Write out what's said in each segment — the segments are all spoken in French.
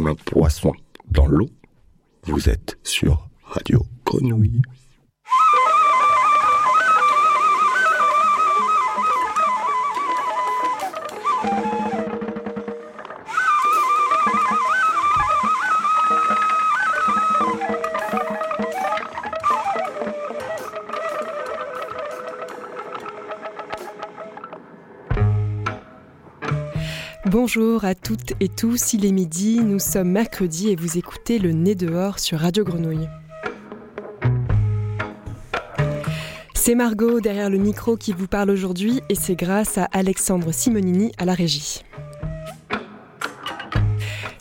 comme un poisson dans l'eau. Vous êtes sur Radio Grenouille. Bonjour à toutes et tous, il est midi, nous sommes mercredi et vous écoutez le Nez dehors sur Radio Grenouille. C'est Margot derrière le micro qui vous parle aujourd'hui et c'est grâce à Alexandre Simonini à la régie.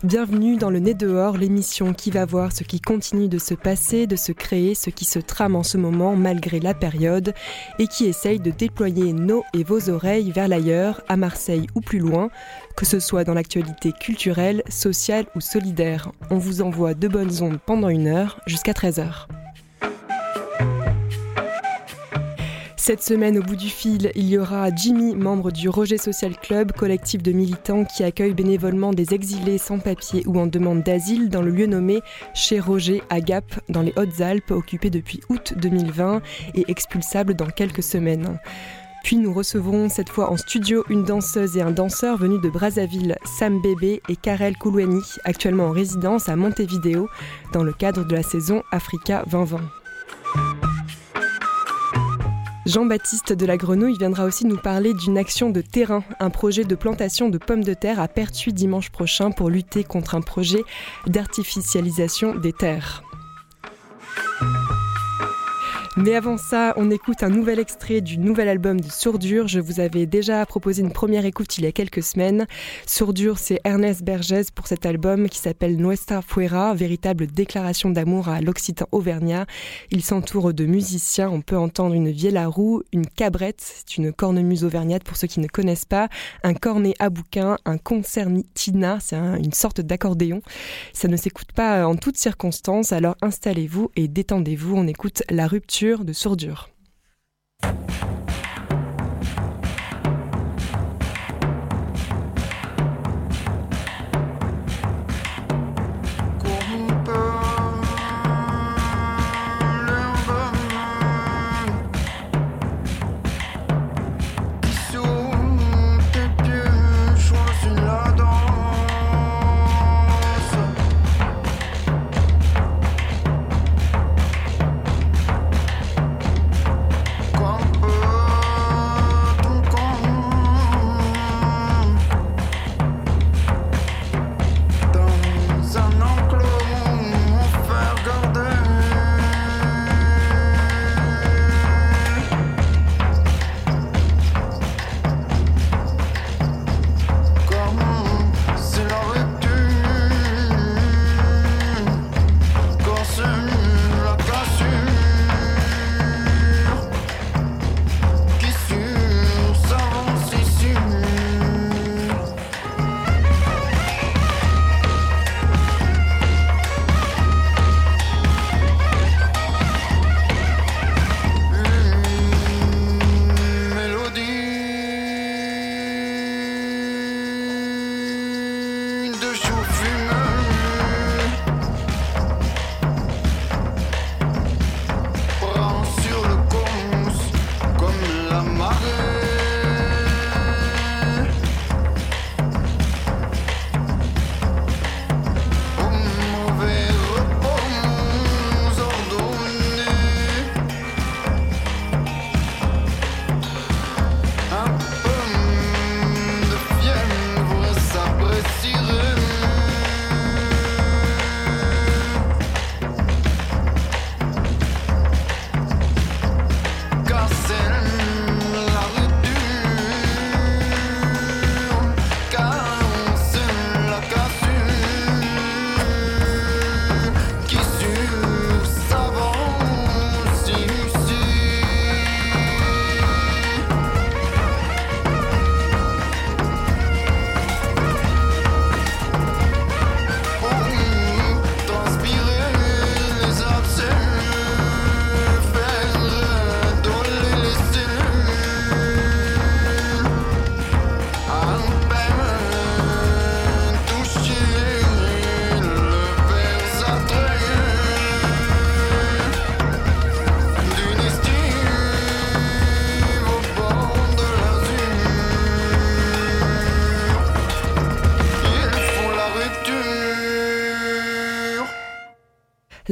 Bienvenue dans le Nez dehors, l'émission qui va voir ce qui continue de se passer, de se créer, ce qui se trame en ce moment malgré la période et qui essaye de déployer nos et vos oreilles vers l'ailleurs, à Marseille ou plus loin, que ce soit dans l'actualité culturelle, sociale ou solidaire. On vous envoie de bonnes ondes pendant une heure jusqu'à 13h. Cette semaine, au bout du fil, il y aura Jimmy, membre du Roger Social Club, collectif de militants qui accueille bénévolement des exilés sans papier ou en demande d'asile dans le lieu nommé chez Roger à Gap, dans les Hautes-Alpes, occupé depuis août 2020 et expulsable dans quelques semaines. Puis nous recevrons cette fois en studio une danseuse et un danseur venus de Brazzaville, Sam Bébé et Karel Koulouani, actuellement en résidence à Montevideo dans le cadre de la saison Africa 2020. Jean-Baptiste de la Grenouille viendra aussi nous parler d'une action de terrain, un projet de plantation de pommes de terre à Pertuis dimanche prochain pour lutter contre un projet d'artificialisation des terres. Mais avant ça, on écoute un nouvel extrait du nouvel album de Sourdure. Je vous avais déjà proposé une première écoute il y a quelques semaines. Sourdure, c'est Ernest Bergès pour cet album qui s'appelle Nuestra Fuera, véritable déclaration d'amour à l'Occitan Auvergnat. Il s'entoure de musiciens. On peut entendre une vielle roue, une cabrette, c'est une cornemuse auvergnate pour ceux qui ne connaissent pas, un cornet à bouquin, un concertina, c'est une sorte d'accordéon. Ça ne s'écoute pas en toutes circonstances, alors installez-vous et détendez-vous. On écoute la rupture de sourdure.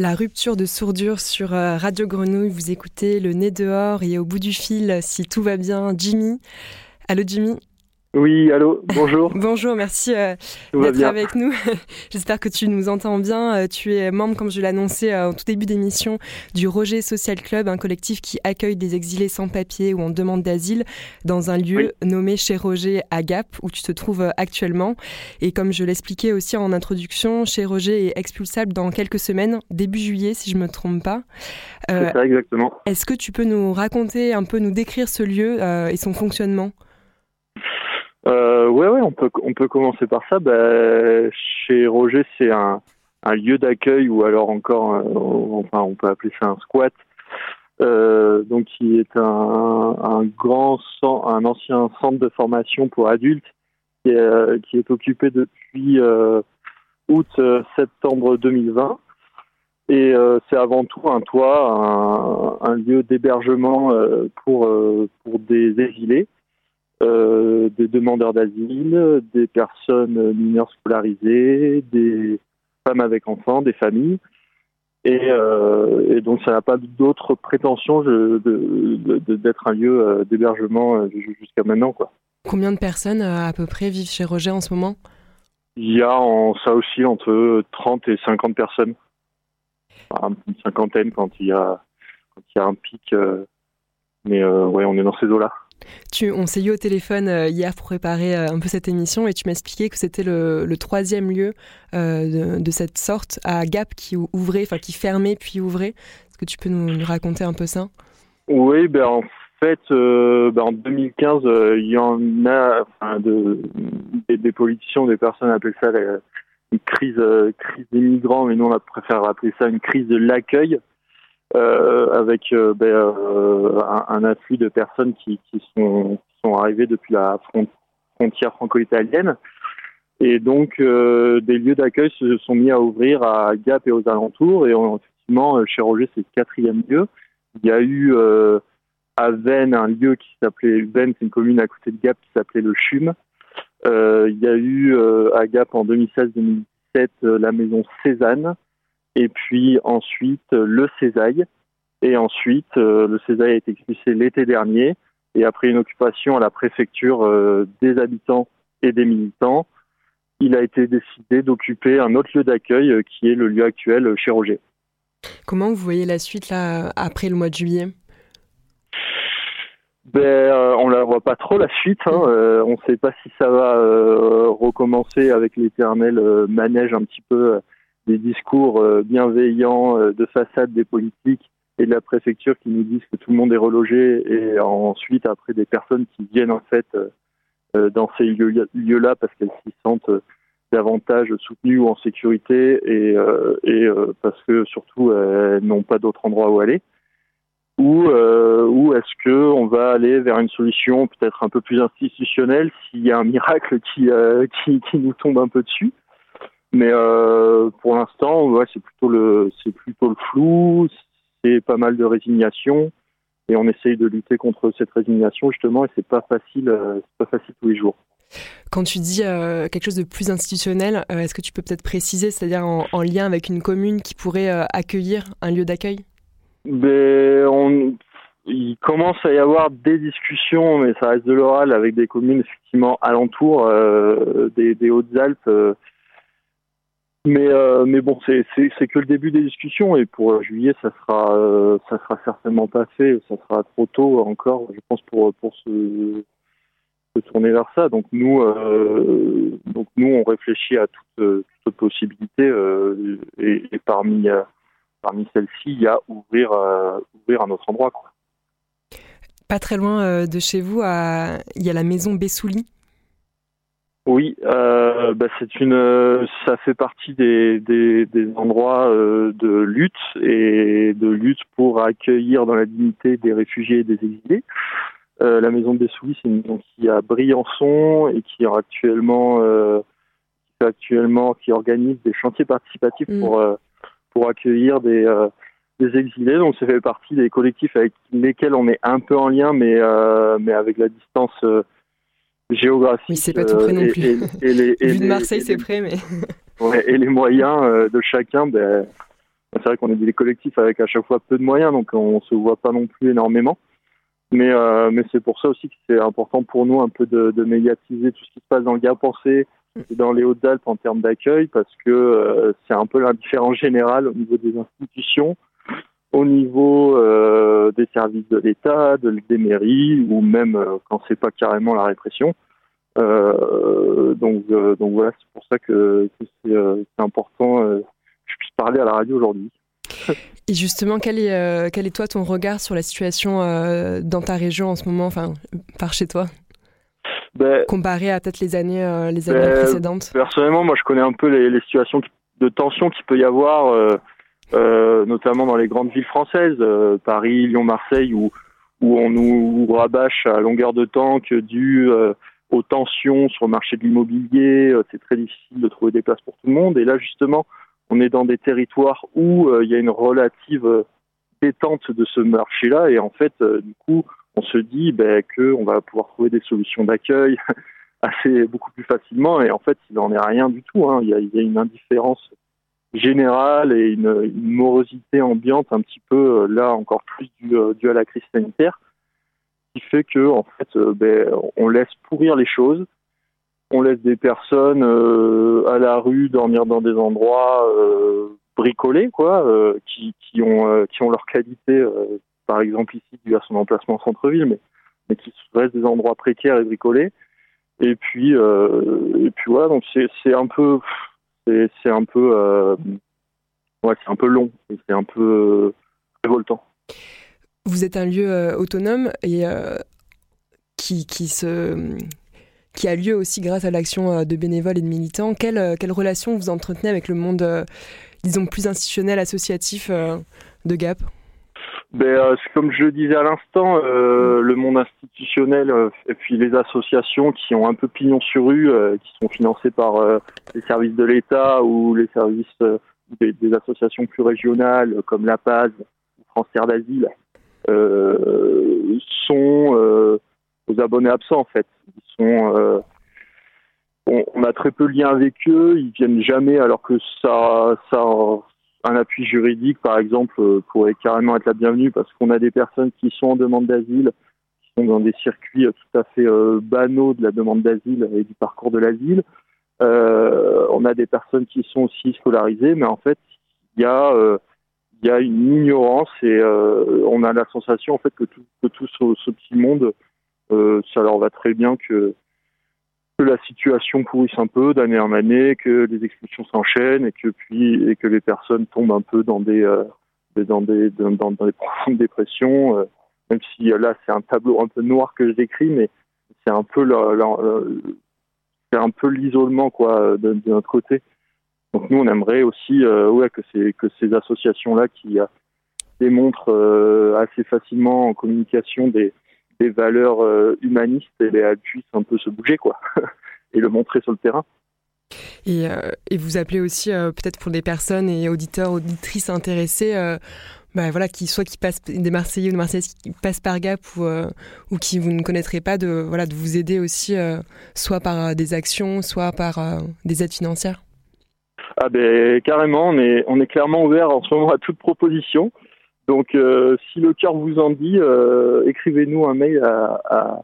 La rupture de sourdure sur euh, Radio Grenouille, vous écoutez le nez dehors et au bout du fil, si tout va bien, Jimmy. Allô Jimmy? Oui, allô, bonjour. bonjour, merci euh, d'être avec nous. J'espère que tu nous entends bien. Euh, tu es membre, comme je l'ai annoncé en tout début d'émission, du Roger Social Club, un collectif qui accueille des exilés sans papier ou en demande d'asile dans un lieu nommé chez Roger à Gap, où tu te trouves actuellement. Et comme je l'expliquais aussi en introduction, chez Roger est expulsable dans quelques semaines, début juillet si je ne me trompe pas. C'est ça, exactement. Est-ce que tu peux nous raconter un peu, nous décrire ce lieu et son fonctionnement? Euh, ouais, ouais, on peut, on peut commencer par ça. Bah, chez Roger, c'est un, lieu d'accueil ou alors encore, euh, enfin, on peut appeler ça un squat. Euh, donc, qui est un, grand, un ancien centre de formation pour adultes qui est, euh, qui est occupé depuis août-septembre 2020. Et c'est avant tout un toit, un, un lieu d'hébergement pour, pour des exilés. Euh, des demandeurs d'asile, des personnes mineures scolarisées, des femmes avec enfants, des familles. Et, euh, et donc ça n'a pas d'autres prétentions d'être de, de, un lieu euh, d'hébergement jusqu'à maintenant. Quoi. Combien de personnes à peu près vivent chez Roger en ce moment? Il y a en, ça aussi entre 30 et 50 personnes. Enfin, une cinquantaine quand il y a, quand il y a un pic. mais ouais, on est dans ces eaux-là. On s'est eu au téléphone euh, hier pour préparer euh, un peu cette émission et tu m'as expliqué que c'était le, troisième lieu euh, de, cette sorte à Gap qui ouvrait, enfin qui fermait puis ouvrait. Est-ce que tu peux nous, raconter un peu ça? Oui, ben en fait, ben en 2015, il y en a de, des, politiciens, des personnes appellent ça une crise, crise des migrants, mais nous on préfère appeler ça une crise de l'accueil. Euh, avec euh, ben, euh, un, un, afflux de personnes qui, qui, sont, sont arrivées depuis la frontière franco-italienne. Et donc, des lieux d'accueil se sont mis à ouvrir à Gap et aux alentours. Et effectivement, chez Roger, c'est le quatrième lieu. Il y a eu à Vennes un lieu qui s'appelait Vennes, c'est une commune à côté de Gap qui s'appelait le CHUM. il y a eu à Gap en 2016-2017 la maison Cézanne et puis ensuite le Césaille. Et ensuite, euh, le Césaille a été expulsé l'été dernier. Et après une occupation à la préfecture euh, des habitants et des militants, il a été décidé d'occuper un autre lieu d'accueil euh, qui est le lieu actuel chez Roger. Comment vous voyez la suite là après le mois de juillet? Ben, on la voit pas trop la suite. Hein. on ne sait pas si ça va recommencer avec l'éternel manège un petit peu des discours euh, bienveillants euh, de façade des politiques et de la préfecture qui nous disent que tout le monde est relogé et ensuite après des personnes qui viennent en fait euh, dans ces lieux-là parce qu'elles s'y sentent davantage soutenues ou en sécurité et, et parce que surtout elles n'ont pas d'autre endroit où aller. Ou, ou est-ce que on va aller vers une solution peut-être un peu plus institutionnelle s'il y a un miracle qui, qui, qui nous tombe un peu dessus? Mais euh, pour l'instant, ouais, c'est plutôt le c'est plutôt le flou, c'est pas mal de résignation et on essaye de lutter contre cette résignation justement et c'est pas facile, euh, c'est pas facile tous les jours. Quand tu dis euh, quelque chose de plus institutionnel, est-ce que tu peux peut-être préciser, c'est-à-dire en, en, lien avec une commune qui pourrait accueillir un lieu d'accueil? Ben, on, il commence à y avoir des discussions, mais ça reste de l'oral avec des communes effectivement alentours des, des Hautes-Alpes mais, euh, mais bon, c'est que le début des discussions et pour euh, juillet, ça sera, euh, ça sera certainement pas fait. Ça sera trop tôt encore, je pense, pour, pour se, tourner vers ça. Donc nous, donc nous, on réfléchit à toutes toute possibilités et, et, parmi, parmi celles-ci, il y a ouvrir, ouvrir un autre endroit. Quoi. Pas très loin de chez vous, il y a la maison Bessouli oui, euh, bah c'est une, ça fait partie des, des, des endroits euh, de lutte et de lutte pour accueillir dans la dignité des réfugiés et des exilés. Euh, la maison des Souris, c'est une maison qui a Briançon et qui est actuellement, euh, qui actuellement, qui organise des chantiers participatifs mm. pour euh, pour accueillir des des exilés. Donc ça fait partie des collectifs avec lesquels on est un peu en lien, mais mais avec la distance géographique. Oui, c'est pas tout près non euh, plus. Et, Vu de Marseille, c'est près, mais. ouais, et les moyens euh, de chacun, ben, C'est vrai qu'on est des collectifs avec à chaque fois peu de moyens, donc on se voit pas non plus énormément. Mais, euh, mais c'est pour ça aussi que c'est important pour nous un peu de, de, médiatiser tout ce qui se passe dans le Gap Pensée et dans les Hautes-Alpes en termes d'accueil, parce que euh, c'est un peu l'indifférence générale au niveau des institutions, au niveau euh, des services de l'État, de, des mairies, ou même euh, quand c'est pas carrément la répression. Euh, donc, donc voilà, c'est pour ça que, que c'est important que je puisse parler à la radio aujourd'hui. Et justement, quel est, quel est toi ton regard sur la situation dans ta région en ce moment, enfin par chez toi? Ben, Comparé à peut-être les années, les années ben, précédentes Personnellement, moi je connais un peu les, les situations de tension qu'il peut y avoir, notamment dans les grandes villes françaises, Paris, Lyon, Marseille, où, où on nous rabâche à longueur de temps que dû aux tensions sur le marché de l'immobilier, c'est très difficile de trouver des places pour tout le monde. Et là, justement, on est dans des territoires où euh, il y a une relative euh, détente de ce marché-là et en fait, euh, du coup, on se dit ben, qu'on va pouvoir trouver des solutions d'accueil assez beaucoup plus facilement et en fait, il n'en est rien du tout. Hein. Y il, y a, une indifférence générale et une, morosité ambiante un petit peu là encore plus due, due à la crise sanitaire qui fait que en fait, ben, on laisse pourrir les choses on laisse des personnes euh, à la rue dormir dans des endroits euh, bricolés, quoi, euh, qui, ont, qui ont leur qualité, par exemple ici, dû à son emplacement en centre-ville, mais, mais qui restent des endroits précaires et bricolés. Et puis, et puis voilà, donc c'est un peu, c'est un peu, ouais, c'est un peu long et c'est un peu révoltant. Vous êtes un lieu autonome et qui, qui se qui a lieu aussi grâce à l'action euh, de bénévoles et de militants. Quelle, euh, quelle relation vous entretenez avec le monde, euh, disons, plus institutionnel, associatif de Gap? Ben, comme je le disais à l'instant, le monde institutionnel et puis les associations qui ont un peu pignon sur rue, qui sont financées par les services de l'État ou les services des, des, associations plus régionales comme la PAZ ou France Terre d'Asile, sont aux abonnés absents en fait. Ils sont, euh, on, a très peu de liens avec eux, ils viennent jamais alors que ça, ça un appui juridique par exemple euh, pourrait carrément être la bienvenue parce qu'on a des personnes qui sont en demande d'asile, qui sont dans des circuits tout à fait euh, banaux de la demande d'asile et du parcours de l'asile. on a des personnes qui sont aussi scolarisées, mais en fait il y a une ignorance et on a la sensation en fait que tout, ce, ce petit monde euh, ça leur va très bien que, que la situation pourrisse un peu d'année en année, que les expulsions s'enchaînent et que puis et que les personnes tombent un peu dans des euh, dans des dans, des profondes dépressions. Euh, même si là c'est un tableau un peu noir que je décris, mais c'est un peu c'est un peu l'isolement quoi de, de, notre côté. Donc nous on aimerait aussi ouais que ces que ces associations là qui démontrent assez facilement en communication des des valeurs euh, humanistes, et elles puissent un peu se bouger, quoi, et le montrer sur le terrain. Et, euh, et vous appelez aussi euh, peut-être pour des personnes et auditeurs, auditrices intéressés, bah, voilà, qui soit qui passent des Marseillais ou des Marseillaises qui passent par Gap ou, ou qui vous ne connaîtrez pas, de voilà, de vous aider aussi, soit par des actions, soit par des aides financières? Ah ben carrément, on est on est clairement ouvert en ce moment à toute proposition. Donc, euh, si le cœur vous en dit, euh, écrivez-nous un mail à, à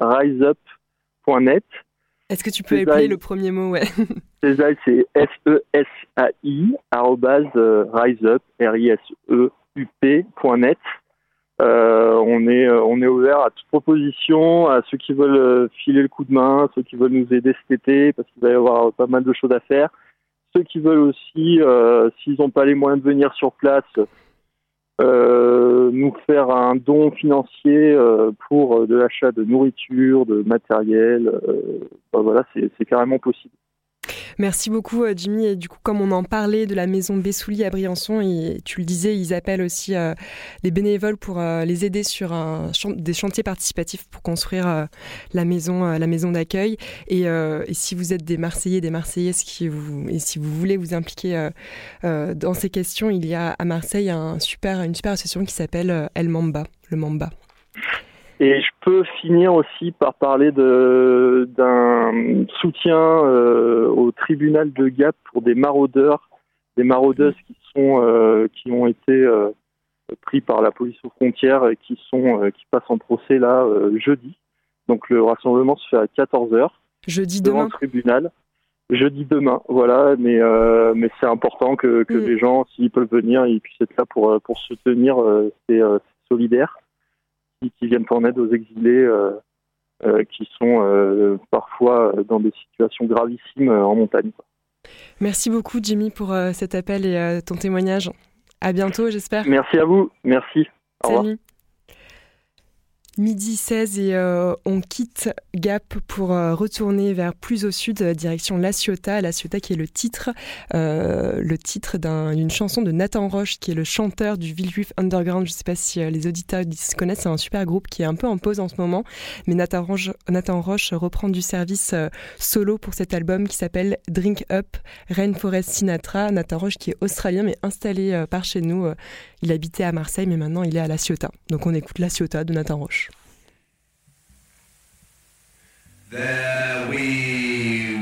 riseup.net. Est-ce que tu peux épeler le premier mot ouais? c'est S-E-S-A-I, riseup, R-I-S-E-U-P.net. Euh, on est on est ouvert à toute proposition, à ceux qui veulent filer le coup de main, à ceux qui veulent nous aider cet été parce qu'il va y avoir pas mal de choses à faire ceux qui veulent aussi, euh, s'ils n'ont pas les moyens de venir sur place, euh, nous faire un don financier euh, pour de l'achat de nourriture, de matériel. Ben voilà, c'est carrément possible. Merci beaucoup euh, Jimmy. Et du coup, comme on en parlait de la maison Bessouli à Briançon, tu le disais, ils appellent aussi euh, les bénévoles pour euh, les aider sur des chantiers participatifs pour construire la maison, la maison d'accueil. Et, si vous êtes des Marseillais, des Marseillaises et si vous voulez vous impliquer dans ces questions, il y a à Marseille une super association qui s'appelle El le Mamba. Et je peux finir aussi par parler d'un soutien euh, au tribunal de Gap pour des maraudeurs des maraudeuses qui sont qui ont été pris par la police aux frontières et qui sont qui passent en procès là jeudi. Donc le rassemblement se fait à 14 h Jeudi devant demain. le tribunal. Jeudi demain, voilà. Mais mais c'est important que, que Mm. les gens, s'ils peuvent venir, ils puissent être là pour pour soutenir. c'est solidaire qui, qui viennent en aide aux exilés euh, euh, qui sont euh, parfois dans des situations gravissimes en montagne. Merci beaucoup Jimmy pour cet appel et ton témoignage. À bientôt j'espère. Merci à vous, merci. Au revoir. Midi 16 et euh, on quitte Gap pour euh, retourner vers plus au sud, euh, direction La Ciotat. La Ciotat qui est le titre, titre d'une chanson de Nathan Roche, qui est le chanteur du Villejuif Underground. Je ne sais pas si les auditeurs se connaissent, c'est un super groupe qui est un peu en pause en ce moment. Mais Nathan Roche, reprend du service solo pour cet album qui s'appelle Drink Up, Rainforest Sinatra. Nathan Roche qui est australien mais installé par chez nous. il habitait à Marseille mais maintenant il est à La Ciotat. Donc on écoute La Ciotat de Nathan Roche. There we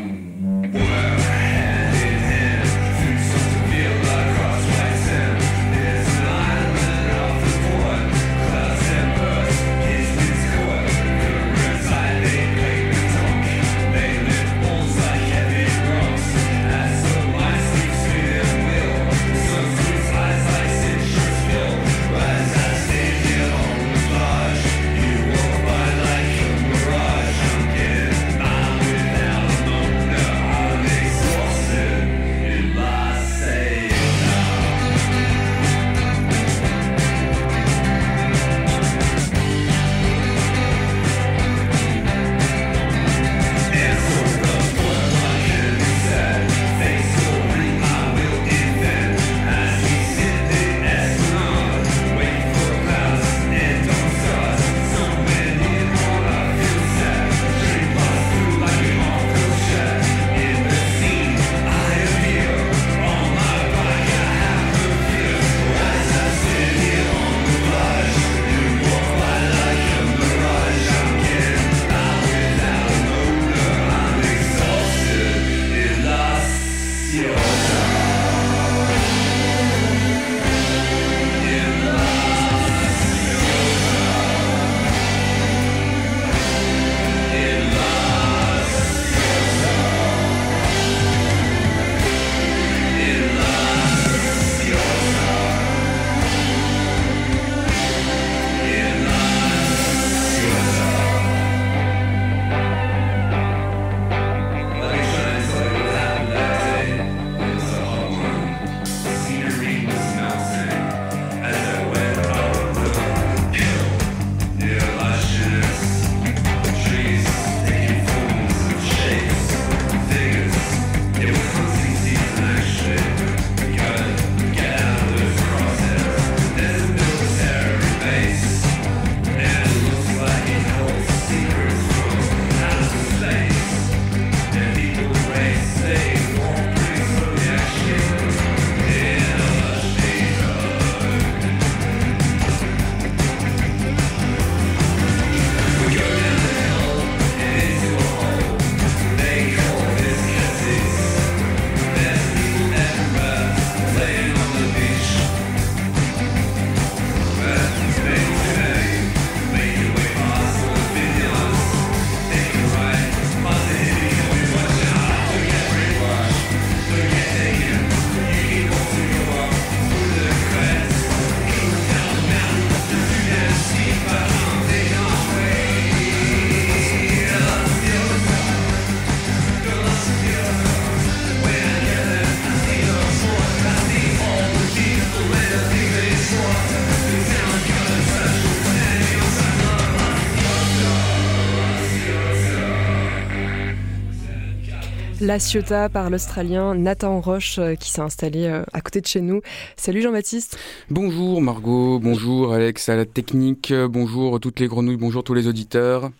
La Ciotat par l'Australien Nathan Roche euh, qui s'est installé euh, à côté de chez nous. Salut Jean-Baptiste. Bonjour Margot, bonjour Alex à la technique, euh, bonjour toutes les grenouilles, bonjour tous les auditeurs.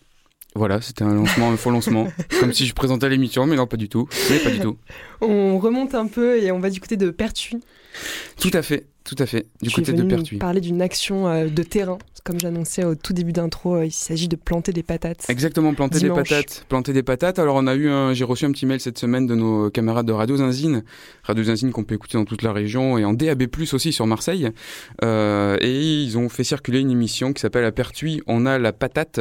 Voilà, c'était un lancement, un faux lancement. Comme si je présentais l'émission, mais non, pas du tout. Mais pas du tout. On remonte un peu et on va du côté de Pertuis. Tout à fait. Tout à fait, du tu es côté de venu nous Pertuis. parler d'une action euh, de terrain. Comme j'annonçais au tout début d'intro, euh, il s'agit de planter des patates. Exactement, planter Dimanche. des patates. Planter des patates. Alors on a eu un, j'ai reçu un petit mail cette semaine de nos camarades de Radio Zinzine, Radio Zinzine qu'on peut écouter dans toute la région et en DAB+ aussi sur Marseille. Euh, et ils ont fait circuler une émission qui s'appelle À Pertuis, on a la patate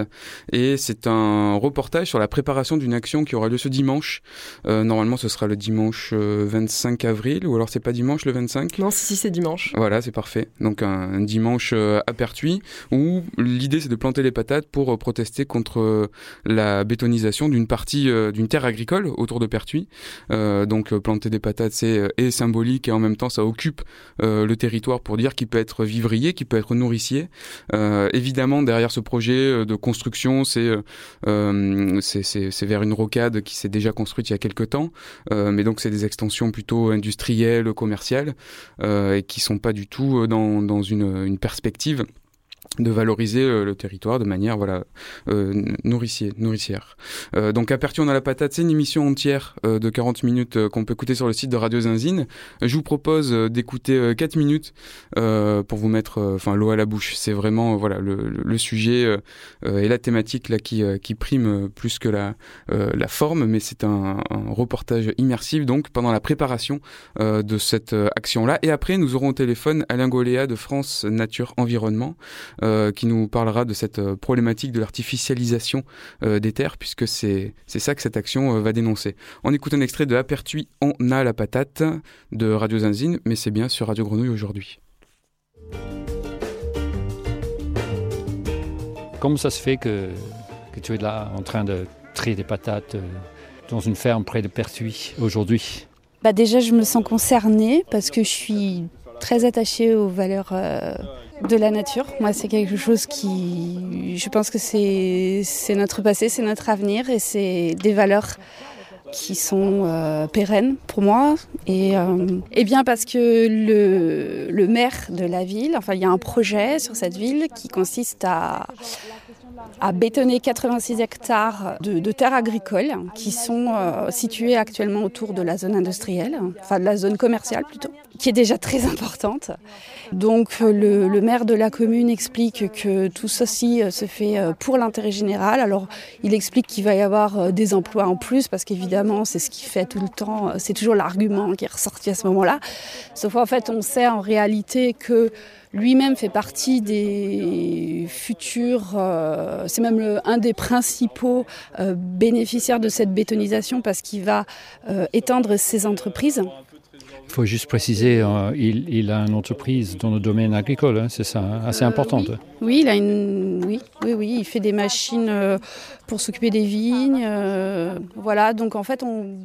et c'est un reportage sur la préparation d'une action qui aura lieu ce dimanche. Euh, normalement, ce sera le dimanche euh, 25 avril ou alors c'est pas dimanche le 25. Non, si, c'est dimanche. Voilà, c'est parfait. Donc un, dimanche euh, à Pertuis où l'idée c'est de planter les patates pour euh, protester contre euh, la bétonisation d'une partie euh, d'une terre agricole autour de Pertuis. Euh, donc euh, planter des patates c'est euh, est symbolique et en même temps ça occupe euh, le territoire pour dire qu'il peut être vivrier, qu'il peut être nourricier. Euh, évidemment derrière ce projet euh, de construction c'est euh, euh, c'est vers une rocade qui s'est déjà construite il y a quelques temps, Euh, mais donc c'est des extensions plutôt industrielles, commerciales euh, et qui sont pas du tout euh, dans, une perspective de valoriser euh, le territoire de manière voilà euh, nourricier, nourricière. Euh, donc à Pertuis on a la patate, c'est une émission entière euh, de 40 minutes euh, qu'on peut écouter sur le site de Radio Zinzine. Je vous propose euh, d'écouter euh, 4 minutes pour vous mettre enfin l'eau à la bouche. C'est vraiment voilà le, le- sujet et la thématique là qui, qui prime plus que la, la forme, mais c'est un, un reportage immersif donc pendant la préparation de cette euh, action-là. Et après, nous aurons au téléphone Alain Goléa de France Nature Environnement, qui nous parlera de cette euh, problématique de l'artificialisation euh, des terres, puisque c'est c'est ça que cette action euh, va dénoncer. On écoute un extrait de Apertuis, on a la patate de Radio Zinzine, mais c'est bien sur Radio Grenouille aujourd'hui. Comment ça se fait que, que tu es là en train de trier des patates euh, dans une ferme près de Pertuis aujourd'hui? Bah déjà, je me sens concernée parce que je suis très attachée aux valeurs euh, de la nature. Moi, c'est quelque chose qui, je pense que c'est notre passé, c'est notre avenir et c'est des valeurs qui sont euh, pérennes pour moi. Et, euh, et bien parce que le, le maire de la ville, enfin, il y a un projet sur cette ville qui consiste à à bétonner 86 hectares de, terres agricoles qui sont euh, situées actuellement autour de la zone industrielle, enfin de la zone commerciale plutôt, qui est déjà très importante. Donc euh, le, le maire de la commune explique que tout ceci euh, se fait euh, pour l'intérêt général. Alors il explique qu'il va y avoir des emplois en plus parce qu'évidemment c'est ce qui fait tout le temps, c'est toujours l'argument qui est ressorti à ce moment-là. Sauf en fait on sait en réalité que lui-même fait partie des futurs, euh, c'est même le- un des principaux euh, bénéficiaires de cette bétonisation parce qu'il va euh, étendre ses entreprises. Il faut juste préciser, euh, il, il a une entreprise dans le domaine agricole, hein, c'est ça, hein, assez Euh, importante. oui. Oui, il a une, oui, oui, oui, il fait des machines euh, pour s'occuper des vignes, voilà. Donc en fait, on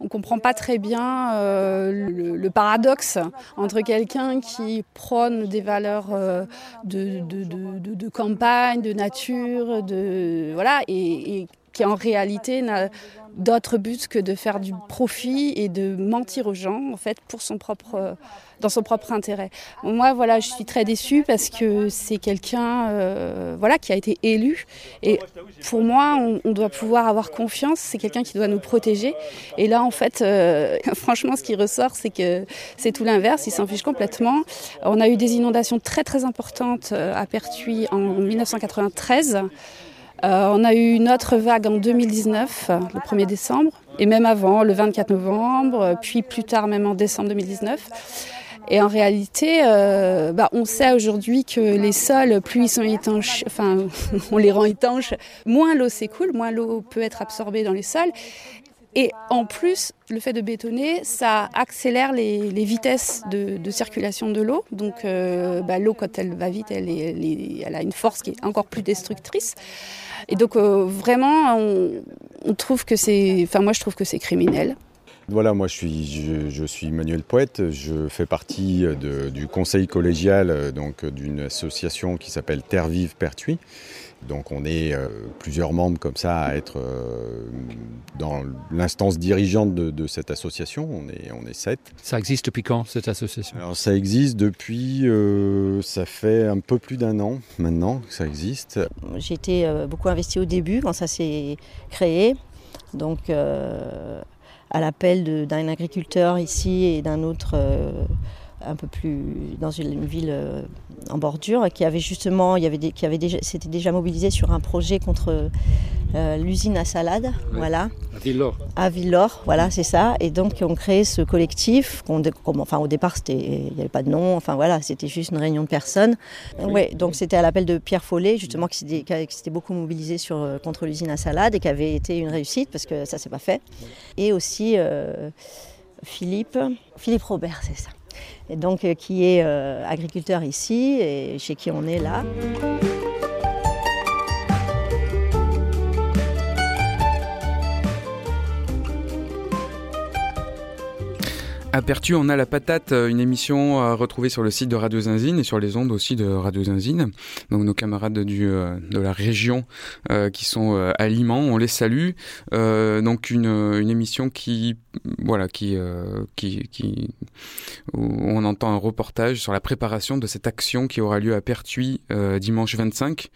on comprend pas très bien euh, le, paradoxe entre quelqu'un qui prône des valeurs euh, de, campagne, de nature, de voilà, et qui en réalité n'a d'autre but que de faire du profit et de mentir aux gens en fait pour son propre euh, dans son propre intérêt. Moi, voilà, je suis très déçue parce que c'est quelqu'un, euh, voilà, qui a été élu. Et pour moi, on, doit pouvoir avoir confiance. C'est quelqu'un qui doit nous protéger. Et là, en fait, euh, franchement, ce qui ressort, c'est que c'est tout l'inverse. Il s'en fiche complètement. On a eu des inondations très très importantes à Pertuis en 1993. Euh, on a eu une autre vague en 2019, euh, le 1er décembre, et même avant, le 24 novembre, euh, puis plus tard, même en décembre 2019. Et en réalité, euh, bah, on sait aujourd'hui que les sols, plus ils sont étanches, enfin, on les rend étanches, moins l'eau s'écoule, moins l'eau peut être absorbée dans les sols. Et en plus, le fait de bétonner, ça accélère les, vitesses de, circulation de l'eau. Donc euh, bah, l'eau, quand elle va vite, elle, a une force qui est encore plus destructrice. Et donc euh, vraiment, on, trouve que c'est, enfin moi je trouve que c'est criminel. Voilà, moi je suis, je, je Manuel Poète, je fais partie du conseil collégial euh, d'une association qui s'appelle Terre Vive Pertuis. Donc on est euh, plusieurs membres comme ça à être euh, dans l'instance dirigeante de, de cette association, on est, on est sept. Ça existe depuis quand, cette association? Alors ça existe depuis, euh, ça fait un peu plus d'un an maintenant que ça existe. J'ai été euh, beaucoup investie au début quand ça s'est créé. Donc, euh, à l'appel d'un agriculteur ici et d'un autre euh, un peu plus dans une, une ville euh, en bordure, qui avait justement, il y avait des, qui avait déjà, s'était déjà mobilisé sur un projet contre euh, l'usine à salade, voilà, À Villors. à Villors, voilà, c'est ça. Et donc, on crée ce collectif. qu'on enfin, au départ, c'était, il n'y avait pas de nom. Enfin, voilà, c'était juste une réunion de personnes. Ouais, donc c'était à l'appel de Pierre Follet, justement, qui s'était, beaucoup mobilisé sur, euh, contre l'usine à salade et qui avait été une réussite parce que ça s'est pas fait. Et aussi euh, Philippe, Philippe Robert, c'est ça. Donc, euh, qui est euh, agriculteur ici et chez qui on est là. À Pertu, on a la patate, euh, une émission à retrouver sur le site de Radio Zinzine et sur les ondes aussi de Radio Zinzine. Donc nos camarades de la région qui sont à Liman, on les salue. Donc une émission qui, voilà, qui, euh, qui, qui, on entend un reportage sur la préparation de cette action qui aura lieu à Pertuis euh, dimanche 25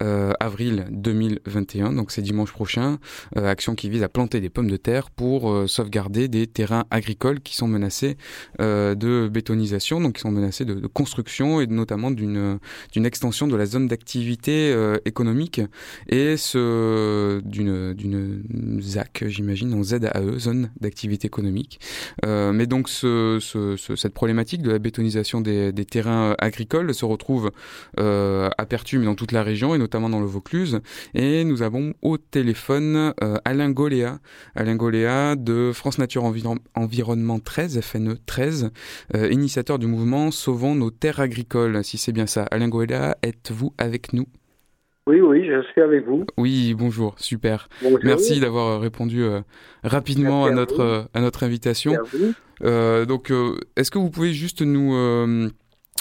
euh, avril 2021. Donc c'est dimanche prochain. Action qui vise à planter des pommes de terre pour sauvegarder des terrains agricoles qui sont menacés de bétonisation, donc qui sont menacés de, construction et notamment d'une d'une extension de la zone d'activité économique et d'une d'une ZAC, j'imagine, en ZAE, zone d'activité économique. Euh, mais donc ce, ce, ce- cette problématique de la bétonisation des, terrains agricoles se retrouve euh, à Pertuis, mais dans toute la région et notamment dans le Vaucluse. Et nous avons au téléphone euh, Alain Goléa, Alain Goléa de France Nature Environ- Environnement 13, FNE 13, euh, initiateur du mouvement Sauvons nos terres agricoles, si c'est bien ça. Alain Goléa, êtes-vous avec nous? Oui, oui, je suis avec vous. Oui, bonjour, super. Bonjour. Merci d'avoir répondu euh, rapidement Merci à à notre, euh, à notre invitation. Euh, donc, euh, est-ce que vous pouvez juste nous, euh,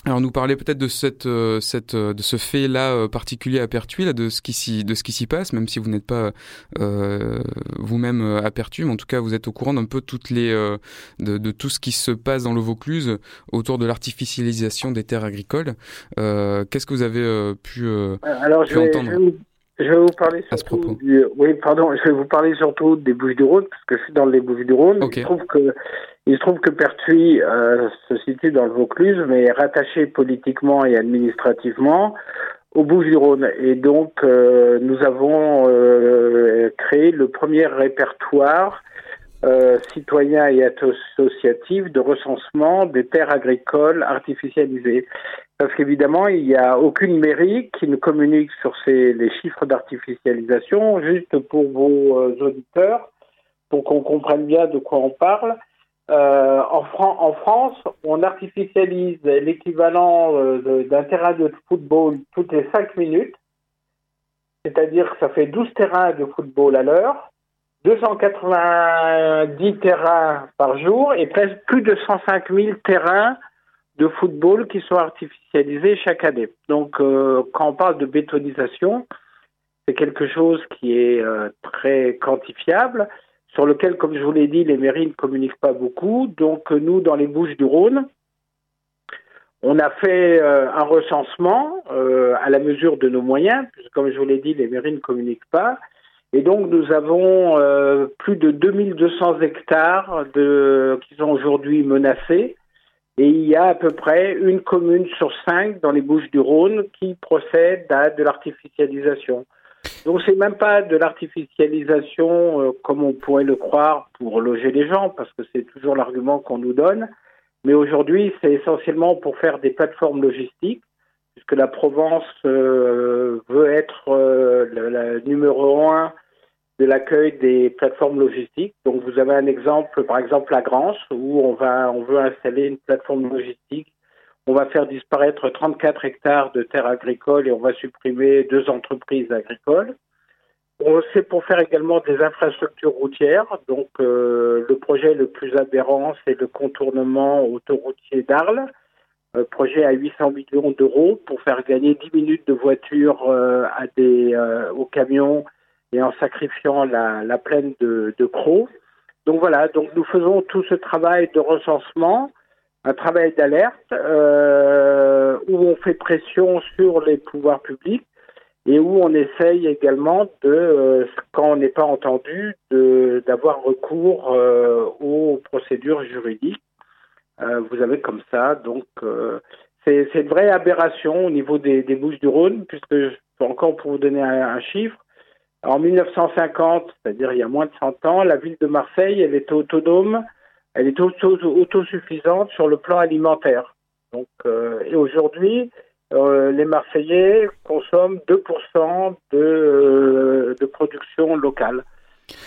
alors nous parler peut-être de cette, euh, cette, euh, de ce fait-là euh, particulier à Pertuis, là, de ce qui s'y, de ce qui s'y passe, même si vous n'êtes pas euh, vous-même à Pertuis, mais en tout cas vous êtes au courant d'un peu toutes les, euh, de, de tout ce qui se passe dans le Vaucluse autour de l'artificialisation des terres agricoles. Euh, qu'est-ce que vous avez pu euh, je vais, entendre? je vais vous, je vais vous parler surtout du, oui, pardon, je vais vous parler surtout des Bouches-du-Rhône, parce que je suis dans les Bouches-du-Rhône. Il se trouve que, il se trouve que Pertuis euh, se situe dans le Vaucluse, mais est rattaché politiquement et administrativement aux Bouches-du-Rhône. Et donc, euh, nous avons euh, créé le premier répertoire euh, citoyen et associatif de recensement des terres agricoles artificialisées. Parce qu'évidemment, il n'y a aucune mairie qui ne communique sur les chiffres d'artificialisation, juste pour vos euh, auditeurs, pour qu'on comprenne bien de quoi on parle. Euh, en, Fran- en France, on artificialise l'équivalent euh, d'un terrain de football toutes les 5 minutes, c'est-à-dire que ça fait 12 terrains de football à l'heure, 290 terrains par jour et plus de 105 000 terrains de football qui sont artificialisés chaque année. Donc, euh, quand on parle de bétonisation, c'est quelque chose qui est euh, très quantifiable, sur lequel, comme je vous l'ai dit, les mairies ne communiquent pas beaucoup. Donc, euh, nous, dans les Bouches du Rhône, on a fait un recensement à la mesure de nos moyens, puisque, comme je vous l'ai dit, les mairies ne communiquent pas. Et donc, nous avons plus de 2200 hectares de, qui sont aujourd'hui menacés. Et il y a à peu près une commune sur cinq dans les Bouches du Rhône qui procède à de l'artificialisation. Donc c'est même pas de l'artificialisation euh, comme on pourrait le croire pour loger les gens, parce que c'est toujours l'argument qu'on nous donne. Mais aujourd'hui, c'est essentiellement pour faire des plateformes logistiques, puisque la Provence euh, veut être euh, la, la numéro un de l'accueil des plateformes logistiques. Donc vous avez un exemple, par exemple la Grance, où on va on veut installer une plateforme logistique. On va faire disparaître 34 hectares de terres agricoles et on va supprimer deux entreprises agricoles. On sait pour faire également des infrastructures routières. Donc euh, le projet le plus aberrant, c'est le contournement autoroutier d'Arles. Euh, projet à 800 millions d'euros pour faire gagner 10 minutes de voiture euh, à des, aux camions et en sacrifiant la, la plaine de, de. Donc voilà, donc nous faisons tout ce travail de recensement, un travail d'alerte euh, où on fait pression sur les pouvoirs publics et où on essaye également de, euh, quand on n'est pas entendu, d'avoir recours euh, aux procédures juridiques vous avez comme ça. Donc, c'est une vraie aberration au niveau des, des Bouches-du-Rhône, puisque je peux encore pour vous donner un chiffre. En 1950, c'est-à-dire il y a moins de 100 ans, la ville de Marseille, elle était autonome, elle auto- autosuffisante sur le plan alimentaire. Donc, euh, et aujourd'hui, euh, les Marseillais consomment 2% de, euh, de production locale.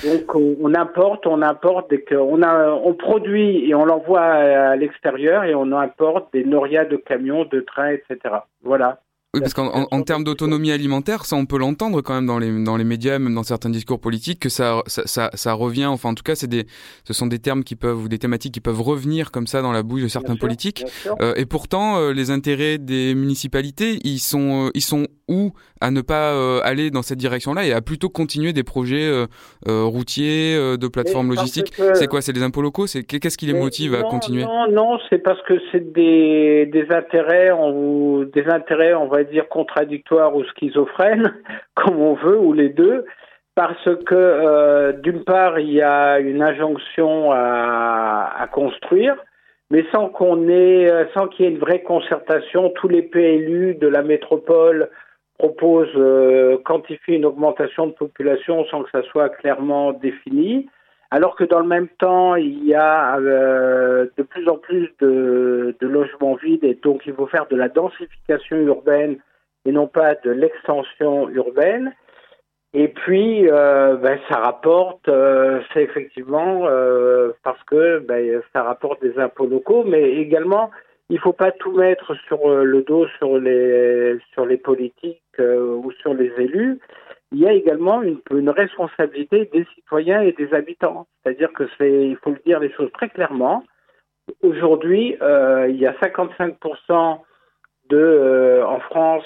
Donc on, importe, on importe, dès que- on, a, on produit et on l'envoie à, à l'extérieur et on importe des norias de camions, de trains, etc. Voilà. Oui, parce qu'en en, en termes d'autonomie alimentaire, ça on peut l'entendre quand même dans les dans les médias, même dans certains discours politiques, que ça ça, ça, ça revient. Enfin, en tout cas, c'est des ce sont des termes qui peuvent ou des thématiques qui peuvent revenir comme ça dans la bouche de certains politiques. sûr. Euh, et pourtant, euh, les intérêts des municipalités, ils sont euh, ils sont où à ne pas euh, aller dans cette direction-là et à plutôt continuer des projets euh, euh, routiers, de plateformes logistiques. que- C'est quoi C'est les impôts locaux? C'est qu'est-ce qui les Mais motive à continuer? Non, non, c'est parce que c'est des, des intérêts, on, des intérêts, on va dire contradictoires ou schizophrènes, comme on veut, ou les deux, parce que euh, d'une part il y a une injonction à, à construire, mais sans qu'on ait, sans qu'il y ait une vraie concertation, tous les PLU de la métropole proposent, euh, quantifient une augmentation de population sans que ça soit clairement défini. Alors que dans le même temps, il y a euh, de plus en plus de, logements vides et donc il faut faire de la densification urbaine et non pas de l'extension urbaine. Et puis, euh, ben, ça rapporte, euh, c'est effectivement parce que ben, ça rapporte des impôts locaux, mais également, il faut pas tout mettre sur euh, le dos sur les sur les politiques euh, ou sur les élus il y a également une, responsabilité des citoyens et des habitants. C'est-à-dire que c'est, il faut le dire les choses très clairement. Aujourd'hui, euh, il y a 55% de, en France,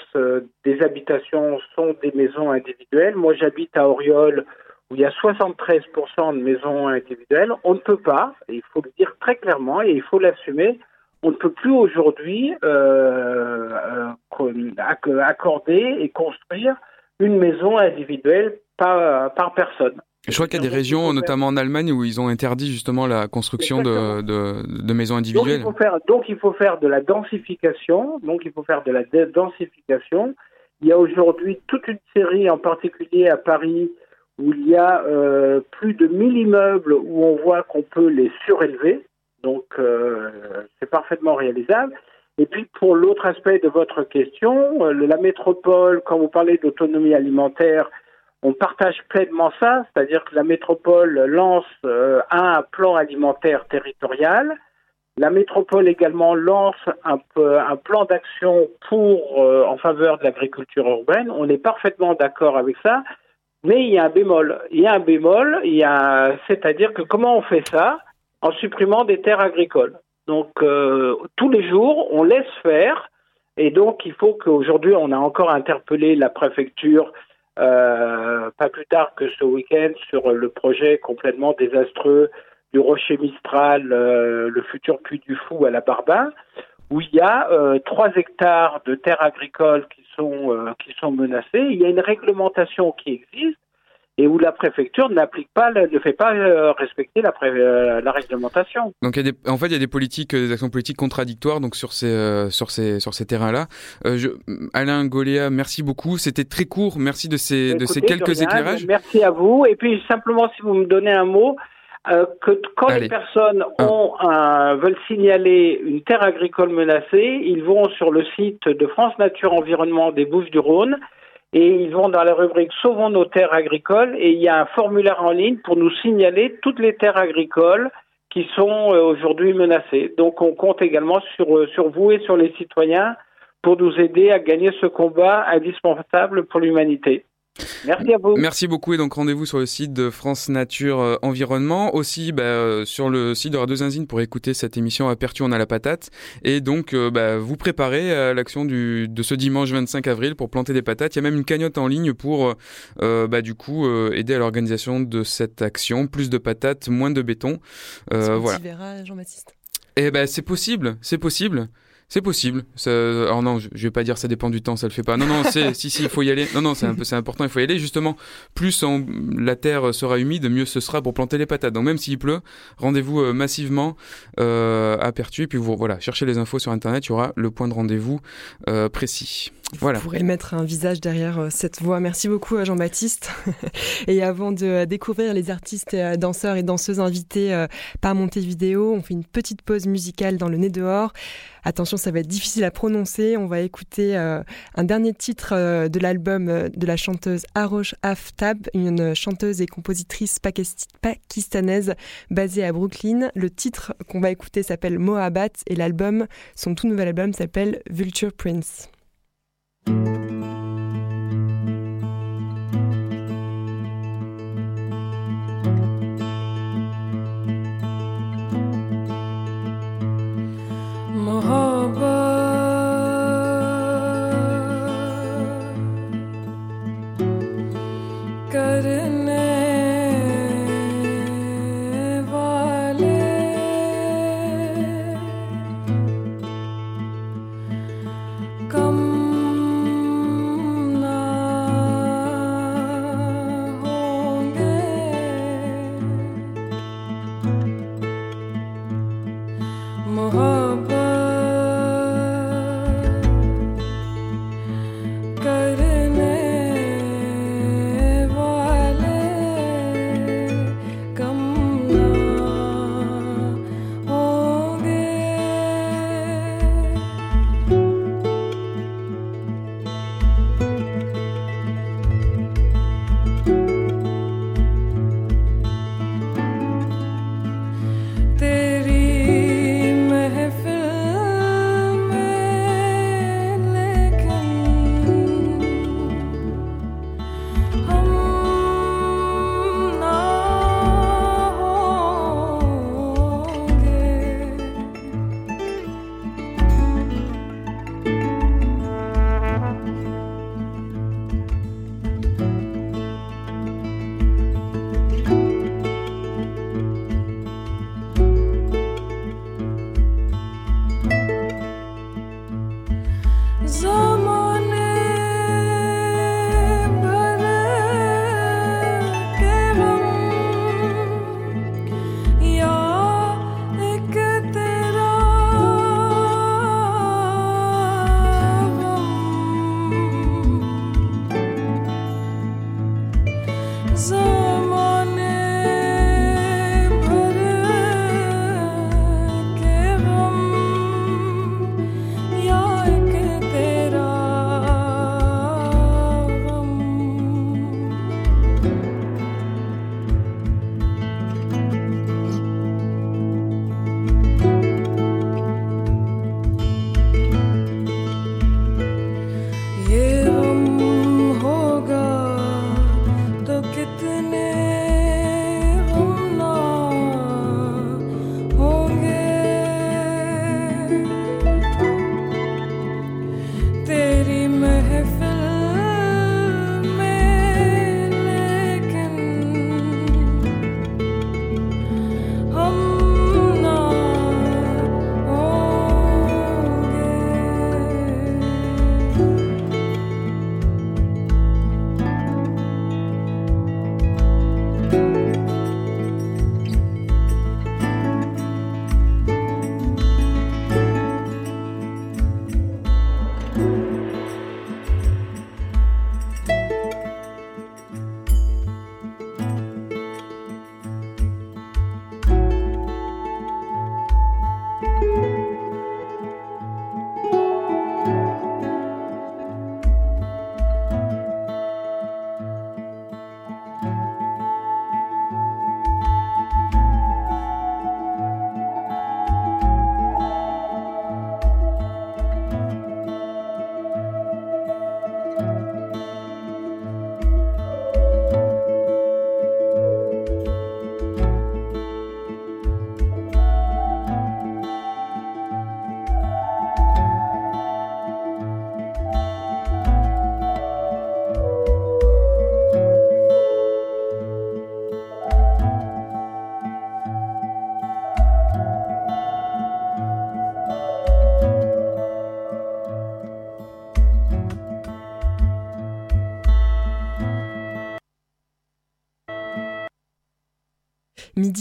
des habitations sont des maisons individuelles. Moi, j'habite à Oriol, où il y a 73% de maisons individuelles. On ne peut pas, il faut le dire très clairement, et il faut l'assumer, on ne peut plus aujourd'hui euh, euh, accorder et construire une maison individuelle par, par personne. Je crois qu'il y a des régions, notamment en Allemagne, où ils ont interdit justement la construction de, de, de maisons Donc individuelles. il, faut faire, donc il faut faire de la densification. Donc il faut faire de la densification. Il y a aujourd'hui toute une série, en particulier à Paris, où il y a euh, plus de 1000 immeubles où on voit qu'on peut les surélever. Donc euh, c'est parfaitement réalisable. Et puis pour l'autre aspect de votre question, euh, la métropole, quand vous parlez d'autonomie alimentaire, on partage pleinement ça, c'est-à-dire que la métropole lance euh, un plan alimentaire territorial. La métropole également lance un, un plan d'action pour euh, en faveur de l'agriculture urbaine. On est parfaitement d'accord avec ça, mais il y a un bémol. Il y a un bémol, il y a, c'est-à-dire que comment on fait ça? En supprimant des terres agricoles. Donc euh, tous les jours, on laisse faire, et donc il faut qu'aujourd'hui, on a encore interpellé la préfecture euh, pas plus tard que ce week-end sur le projet complètement désastreux du Rocher Mistral, euh, le futur puits du Fou à la Barbin, où il y a euh, 3 hectares de terres agricoles qui sont, euh, qui sont menacées. Il y a une réglementation qui existe et où la préfecture n'applique pas, ne fait pas euh, respecter la, pré- euh, la réglementation. Donc il y a des, en fait, il y a des politiques, euh, des actions politiques contradictoires donc sur ces euh, sur ces sur ces terrains-là. Alain Goléa, merci beaucoup. C'était très court. Merci de ces de ces quelques rien, éclairages. Merci à vous. Et puis simplement, si vous me donnez un mot, que quand Allez. les personnes ont un- veulent signaler une terre agricole menacée, ils vont sur le site de France Nature Environnement des Bouches-du-Rhône et ils vont dans la rubrique Sauvons nos terres agricoles et il y a un formulaire en ligne pour nous signaler toutes les terres agricoles qui sont euh, aujourd'hui menacées. Donc on compte également sur, euh, sur vous et sur les citoyens pour nous aider à gagner ce combat indispensable pour l'humanité. Merci à vous. Merci beaucoup et donc rendez-vous sur le site de France Nature euh, Environnement, aussi bah, euh, sur le site de Radio Zinzine pour écouter cette émission Aperçu on a la patate et donc euh, bah, vous préparez à l'action du de ce dimanche 25 avril pour planter des patates. Il y a même une cagnotte en ligne pour euh, bah, du coup euh, aider à l'organisation de cette action. Plus de patates, moins de béton. Euh, voilà. Jean-Baptiste Et ben c'est possible, c'est possible. C'est possible. Ça... Alors non, je vais pas dire ça dépend du temps, ça le fait pas. Non, non, c'est si, si, il faut y aller. Non, non, c'est un peu, important, il faut y aller. Justement, plus la terre sera humide, mieux ce sera pour planter les patates. Donc même s'il pleut, rendez-vous euh, massivement euh, à Pertuis. Puis vous, voilà, cherchez les infos sur internet, il y aura le point de rendez-vous euh, précis. Voilà. Vous pourrez mettre un visage derrière euh, cette voix. Merci beaucoup euh, Jean-Baptiste. et avant de euh, découvrir les artistes, danseurs et danseuses invités par Montevideo, on fait une petite pause musicale dans le nez dehors. Attention, ça va être difficile à prononcer. On va écouter un dernier titre de l'album de la chanteuse Arosh Aftab, une chanteuse et compositrice pakist- pakistanaise basée à Brooklyn. Le titre qu'on va écouter s'appelle Mohabbat et l'album, son tout nouvel album s'appelle Vulture Prince. Música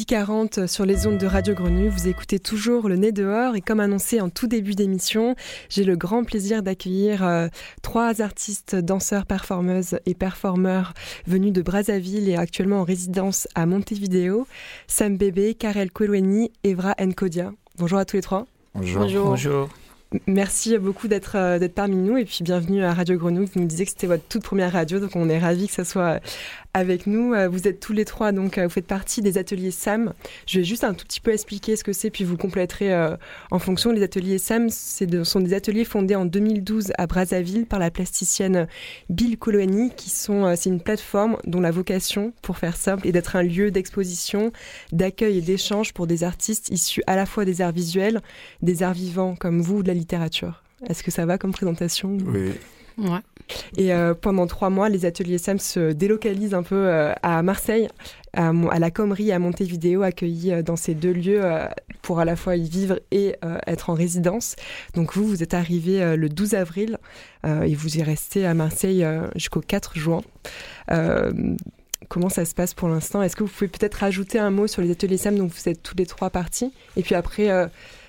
40 sur les ondes de Radio Grenouille. Vous écoutez toujours Le Nez dehors et comme annoncé en tout début d'émission, j'ai le grand plaisir d'accueillir euh, trois artistes, danseurs, performeuses et performeurs venus de Brazzaville et actuellement en résidence à Montevideo. Sam Bébé, Karel Kouloueni, Evra Nkodia. Bonjour à tous les trois. Bonjour. Bonjour. Merci beaucoup euh, d'être parmi nous et puis bienvenue à Radio Grenouille. Vous nous disiez que c'était votre toute première radio, donc on est ravis que ça soit avec nous. Euh, Vous êtes tous les trois, donc euh, vous faites partie des ateliers SAM. Je vais juste un tout petit peu expliquer ce que c'est, puis vous compléterez euh, en fonction. Les ateliers SAM de- sont des ateliers fondés en 2012 à Brazzaville par la plasticienne Bill Colony, qui sont c'est une plateforme dont la vocation, pour faire simple, est d'être un lieu d'exposition, d'accueil et d'échange pour des artistes issus à la fois des arts visuels, des arts vivants comme vous ou de la littérature. Est-ce que ça va comme présentation? Oui. Ouais. Et euh, pendant trois mois, les ateliers SAM se délocalisent un peu euh, à Marseille, à, la Commerie, à Montevideo, accueillis euh, dans ces deux lieux pour à la fois y vivre et être en résidence. Donc vous, vous êtes arrivé le 12 avril et vous y restez à Marseille jusqu'au 4 juin. Comment ça se passe pour l'instant? Est-ce que vous pouvez peut-être rajouter un mot sur les ateliers SAM dont vous êtes tous les trois partis? Et puis après,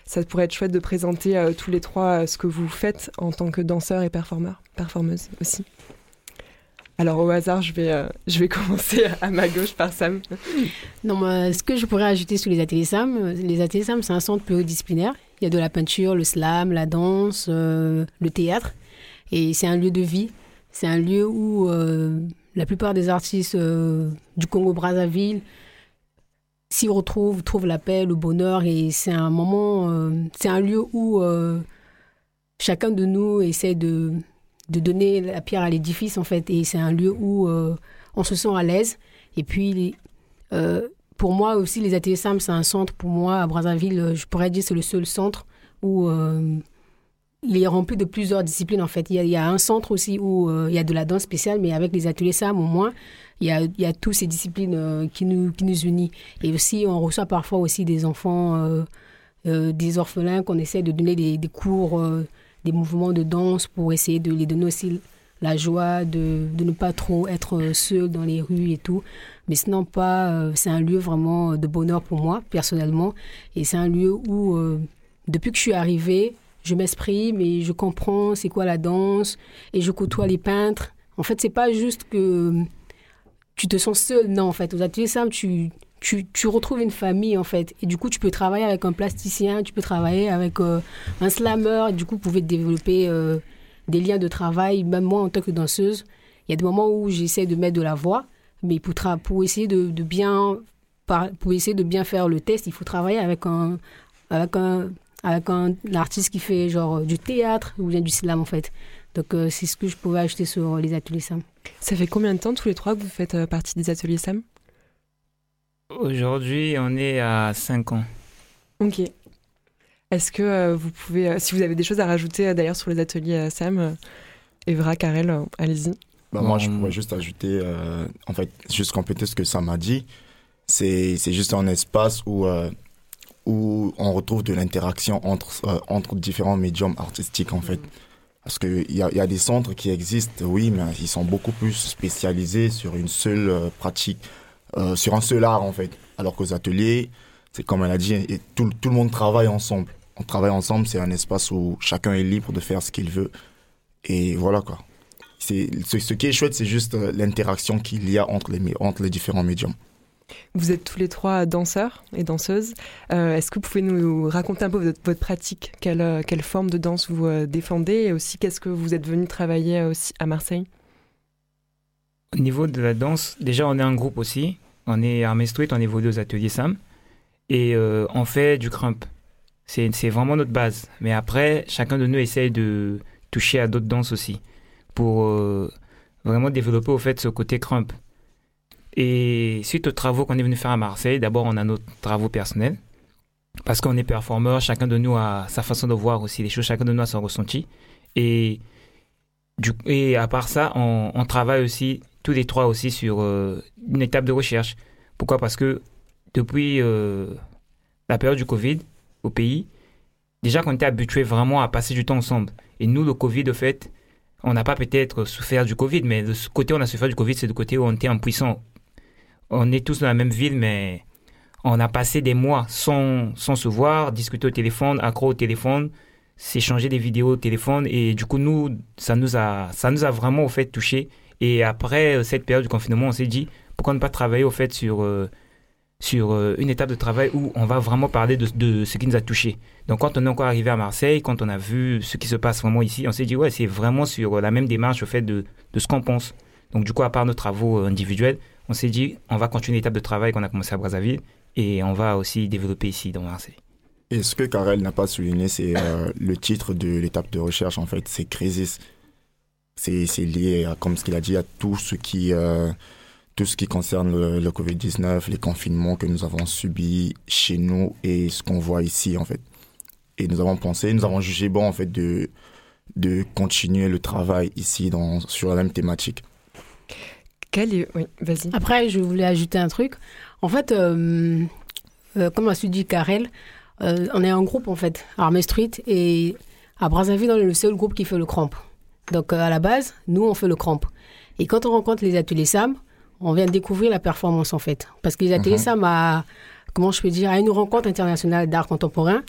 ça pourrait être chouette de présenter euh, tous les trois euh, ce que vous faites en tant que danseurs et performeurs, performeuses aussi. Alors au hasard, je vais, euh, je vais commencer à ma gauche par Sam. Non, ce que je pourrais ajouter sur les ateliers SAM, euh, les ateliers SAM, c'est un centre pluridisciplinaire. Il y a de la peinture, le slam, la danse, le théâtre. Et c'est un lieu de vie. C'est un lieu où la plupart des artistes du Congo-Brazzaville s'y retrouvent, trouvent la paix, le bonheur. Et c'est un moment, euh, c'est un lieu où euh, chacun de nous essaie de, de donner la pierre à l'édifice, en fait. Et c'est un lieu où euh, on se sent à l'aise. Et puis, pour moi aussi, les ateliers SAM, c'est un centre. Pour moi, à Brazzaville, je pourrais dire c'est le seul centre où il est rempli de plusieurs disciplines, en fait. Il y a, un centre aussi où euh, il y a de la danse spéciale, mais avec les ateliers SAM, au moins, il y a, il toutes ces disciplines euh, qui, nous, qui nous unissent. Et aussi, on reçoit parfois aussi des enfants, euh, des orphelins, qu'on essaie de donner des, cours, des mouvements de danse pour essayer de les donner aussi la joie de, de ne pas trop être seul dans les rues et tout. Mais sinon, pas, c'est un lieu vraiment de bonheur pour moi, personnellement. Et c'est un lieu où, depuis que je suis arrivée, je m'exprime et je comprends c'est quoi la danse et je côtoie les peintres. En fait, c'est pas juste que tu te sens seul. Non, en fait, aux ateliers simples, tu, tu, tu retrouves une famille, en fait. Et du coup, tu peux travailler avec un plasticien, tu peux travailler avec euh, un slammer. Et du coup, vous pouvez développer euh, des liens de travail. Même moi, en tant que danseuse, il y a des moments où j'essaie de mettre de la voix, mais pour, pour essayer de, de bien pour essayer de bien faire le test, il faut travailler avec un avec un avec un, artiste qui fait genre euh, du théâtre ou bien du slam en fait. Donc euh, c'est ce que je pouvais ajouter sur les ateliers Sam. Ça fait combien de temps tous les trois que vous faites euh, partie des ateliers Sam Aujourd'hui, on est à 5 ans. Ok. Est-ce que euh, vous pouvez, euh, si vous avez des choses à rajouter euh, d'ailleurs sur les ateliers euh, Sam, euh, Evra, Karel, euh, allez-y. Bah, moi, je pourrais juste ajouter, euh, en fait, juste compléter ce que Sam a dit. C'est c'est juste un espace où, euh, où on retrouve de l'interaction entre, euh, entre différents médiums artistiques, en fait. Parce qu'il y a, y a des centres qui existent, oui, mais ils sont beaucoup plus spécialisés sur une seule euh, pratique, euh, sur un seul art, en fait. Alors qu'aux ateliers, c'est comme elle a dit, tout, tout le monde travaille ensemble. On travaille ensemble, c'est un espace où chacun est libre de faire ce qu'il veut. Et voilà, quoi. Ce, ce qui est chouette, c'est juste l'interaction qu'il y a entre les, entre les différents médiums. Vous êtes tous les trois danseurs et danseuses. Euh, Est-ce que vous pouvez nous raconter un peu votre, votre pratique? Quelle, euh, quelle forme de danse vous euh, défendez? Et aussi, qu'est-ce que vous êtes venu travailler aussi à Marseille? Au niveau de la danse, déjà on est un groupe aussi. On est Army Street, on évolue aux ateliers Sam. Et on fait du crump. C'est vraiment notre base. Mais après, chacun de nous essaye de toucher à d'autres danses aussi. Pour vraiment développer au fait ce côté crump. Et suite aux travaux qu'on est venu faire à Marseille, d'abord on a nos travaux personnels. Parce qu'on est performeur, chacun de nous a sa façon de voir aussi les choses, chacun de nous a son ressenti. Et, à part ça, on, travaille aussi, tous les trois aussi, sur euh, une étape de recherche. Pourquoi? Parce que depuis euh, la période du Covid au pays, déjà qu'on était habitués vraiment à passer du temps ensemble. Et nous, le Covid, de fait, on n'a pas peut-être souffert du Covid, mais de ce côté on a souffert du Covid, c'est du côté où on était impuissant. On est tous dans la même ville, mais on a passé des mois sans, sans se voir, discuter au téléphone, accro au téléphone, s'échanger des vidéos au téléphone. Et du coup, nous, ça nous a, ça nous a vraiment au fait touché. Et après euh, cette période du confinement, on s'est dit, pourquoi ne pas travailler au fait sur, euh, sur euh, une étape de travail où on va vraiment parler de, de ce qui nous a touché. Donc quand on est encore arrivé à Marseille, quand on a vu ce qui se passe vraiment ici, on s'est dit, ouais, c'est vraiment sur la même démarche au fait de, de ce qu'on pense. Donc du coup, à part nos travaux individuels, on s'est dit, on va continuer l'étape de travail qu'on a commencé à Brazzaville et on va aussi développer ici dans Marseille. Et ce que Karel n'a pas souligné, c'est euh, le titre de l'étape de recherche, en fait, c'est Crisis. C'est lié, comme ce qu'il a dit, à tout ce qui, euh, tout ce qui concerne le, le Covid-19, les confinements que nous avons subis chez nous et ce qu'on voit ici, en fait. Et nous avons pensé, nous avons jugé bon, en fait, de, de continuer le travail ici dans, sur la même thématique. Quel est... Oui, vas-y. Après, je voulais ajouter un truc. En fait, euh, euh, comme a su dit Karel, euh, on est un groupe en fait, Armée Street, et à Brazzaville, on est le seul groupe qui fait le cramp. Donc euh, à la base, nous, on fait le cramp. Et quand on rencontre les ateliers SAM, on vient découvrir la performance en fait. Parce que les ateliers Mhm. SAM a, comment je peux dire, a une rencontre internationale d'art contemporain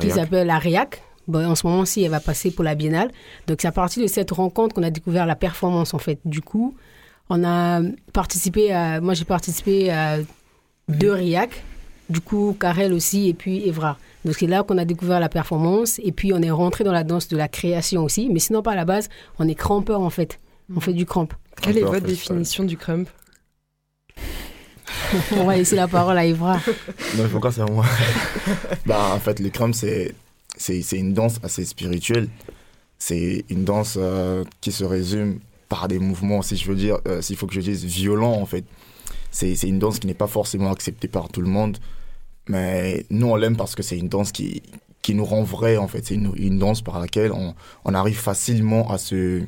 qui s'appelle la RIAC. Bon, en ce moment-ci, elle va passer pour la biennale. Donc, c'est à partir de cette rencontre qu'on a découvert la performance, en fait. Du coup, on a participé à. Moi, j'ai participé à deux RIAC. Du coup, Karel aussi, et puis Evra. Donc, c'est là qu'on a découvert la performance. Et puis, on est rentré dans la danse de la création aussi. Mais sinon, pas à la base, on est crampeur, en fait. On fait du cramp. Quelle est votre définition du crump on va laisser la parole à Evra. Non, pourquoi c'est à moi Bah, en fait, le crump, c'est, c'est, c'est une danse assez spirituelle. C'est une danse euh, qui se résume par des mouvements, si je veux dire, euh, s'il faut que je dise violents, en fait. C'est, une danse qui n'est pas forcément acceptée par tout le monde. Mais nous, on l'aime parce que c'est une danse qui, qui nous rend vrai, en fait. C'est une, danse par laquelle on, on arrive facilement à se.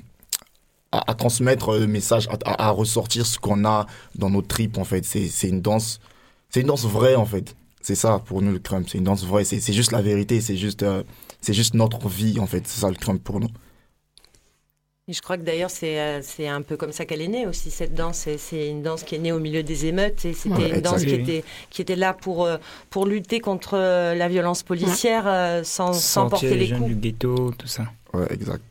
À, transmettre le message, à, ressortir ce qu'on a dans nos tripes, en fait. C'est, une danse. C'est une danse vraie, en fait. C'est ça pour nous le crump, c'est une danse vraie, c'est juste la vérité, c'est juste, euh, c'est juste notre vie en fait, c'est ça le crump pour nous. Et je crois que d'ailleurs, c'est euh, c'est un peu comme ça qu'elle est née aussi, cette danse. C'est une danse qui est née au milieu des émeutes. Et c'était Ouais, une danse qui était, qui était là pour, euh, pour lutter contre euh, la violence policière sans, porter les les jeunes coups. du ghetto, tout ça. Ouais, exact.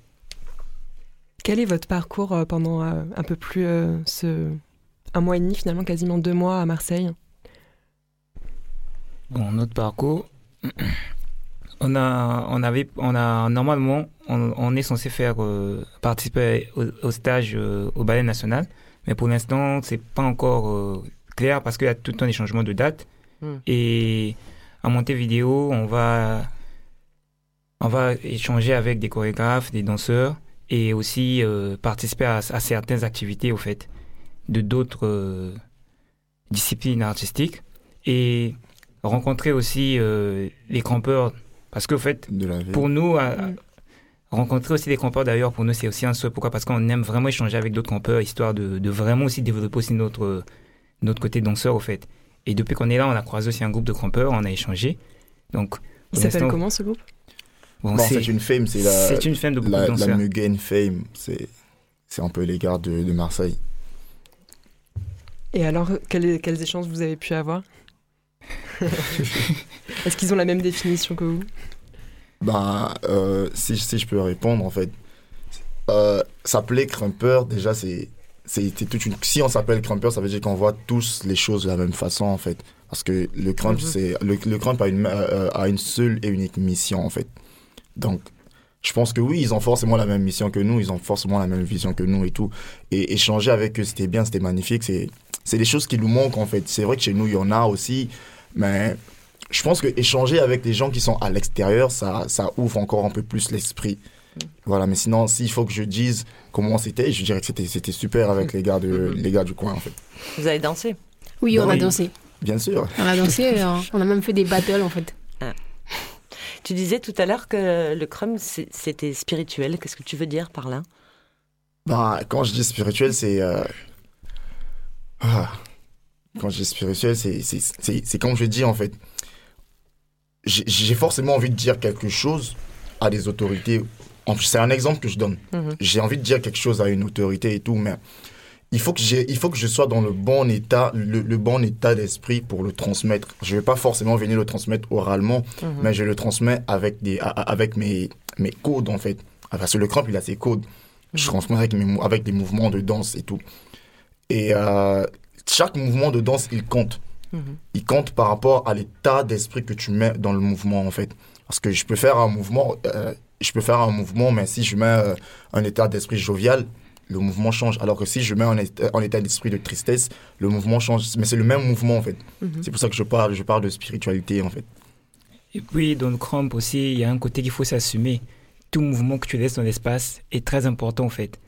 Quel est votre parcours pendant un peu plus euh, ce un mois et demi finalement, quasiment deux mois à Marseille? Bon, notre parcours, on a, on avait, on a normalement, on, on est censé faire euh, participer au, au stage euh, au Ballet National, mais pour l'instant, c'est pas encore euh, clair parce qu'il y a tout un échangement de dates. Hmm. Et à Montevideo, on va, on va échanger avec des chorégraphes, des danseurs et aussi euh, participer à, à certaines activités au fait de d'autres euh, disciplines artistiques et rencontrer aussi euh, les campeurs parce qu'au fait la pour nous à- Mm. rencontrer aussi des campeurs d'ailleurs pour nous c'est aussi un souhait. Pourquoi? Parce qu'on aime vraiment échanger avec d'autres campeurs histoire de, de vraiment aussi développer aussi notre notre côté danseur au fait. Et depuis qu'on est là on a croisé aussi un groupe de campeurs on a échangé. Donc Il s'appelle comment ce groupe? bon, Bon, c'est une fame, c'est la, c'est une femme de beaucoup la, de la danseurs. Mugen Fame, c'est, c'est un peu les gars de, de Marseille. Et alors, quels, quels échanges vous avez pu avoir? Est-ce qu'ils ont la même définition que vous? Ben, euh, si, si je peux répondre, en fait, euh, s'appeler Crumper, déjà, c'est, c'est, c'est toute une. Si on s'appelle Crumper, ça veut dire qu'on voit tous les choses de la même façon, en fait. Parce que le crump, Mhm. c'est, le, le crump a une, euh, a une seule et unique mission, en fait. Donc, je pense que oui, ils ont forcément la même mission que nous, ils ont forcément la même vision que nous et tout. Et échanger avec eux, c'était bien, c'était magnifique. C'est, c'est des choses qui nous manquent, en fait. C'est vrai que chez nous, il y en a aussi, mais je pense que échanger avec les gens qui sont à l'extérieur, ça, ça ouvre encore un peu plus l'esprit. Voilà, mais sinon, s'il faut que je dise comment c'était, je dirais que c'était, c'était super avec les gars, de, les gars du coin, en fait. Vous avez dansé? Oui, on Bah a dansé. Bien sûr. On a dansé, et on a même fait des battles en fait. Tu disais tout à l'heure que le crumb, c'était spirituel. Qu'est-ce que tu veux dire par là? Ben, quand je dis spirituel, c'est. euh, ah. Quand je dis spirituel, c'est, comme je dis en fait. J'ai, forcément envie de dire quelque chose à des autorités. C'est un exemple que je donne. Mhm. J'ai envie de dire quelque chose à une autorité et tout, mais il faut que il faut que je sois dans le bon état, le, le bon état d'esprit pour le transmettre. Je vais pas forcément venir le transmettre oralement, Mhm. mais je le transmets avec des, a- avec mes, mes codes en fait. Ah, Parce que le cramp, il a ses codes. Je transmets avec mes, avec des mouvements de danse et tout. Et euh, chaque mouvement de danse, il compte. Il compte par rapport à l'état d'esprit que tu mets dans le mouvement en fait. Parce que je peux faire un mouvement, euh, je peux faire un mouvement, mais si je mets euh, un état d'esprit jovial, le mouvement change. Alors que si je mets un état, un état d'esprit de tristesse, le mouvement change. Mais c'est le même mouvement en fait. Mhm. C'est pour ça que je parle, je parle de spiritualité en fait. Et puis, dans le cramp aussi, il y a un côté qu'il faut s'assumer. Tout mouvement que tu laisses dans l'espace est très important, en fait.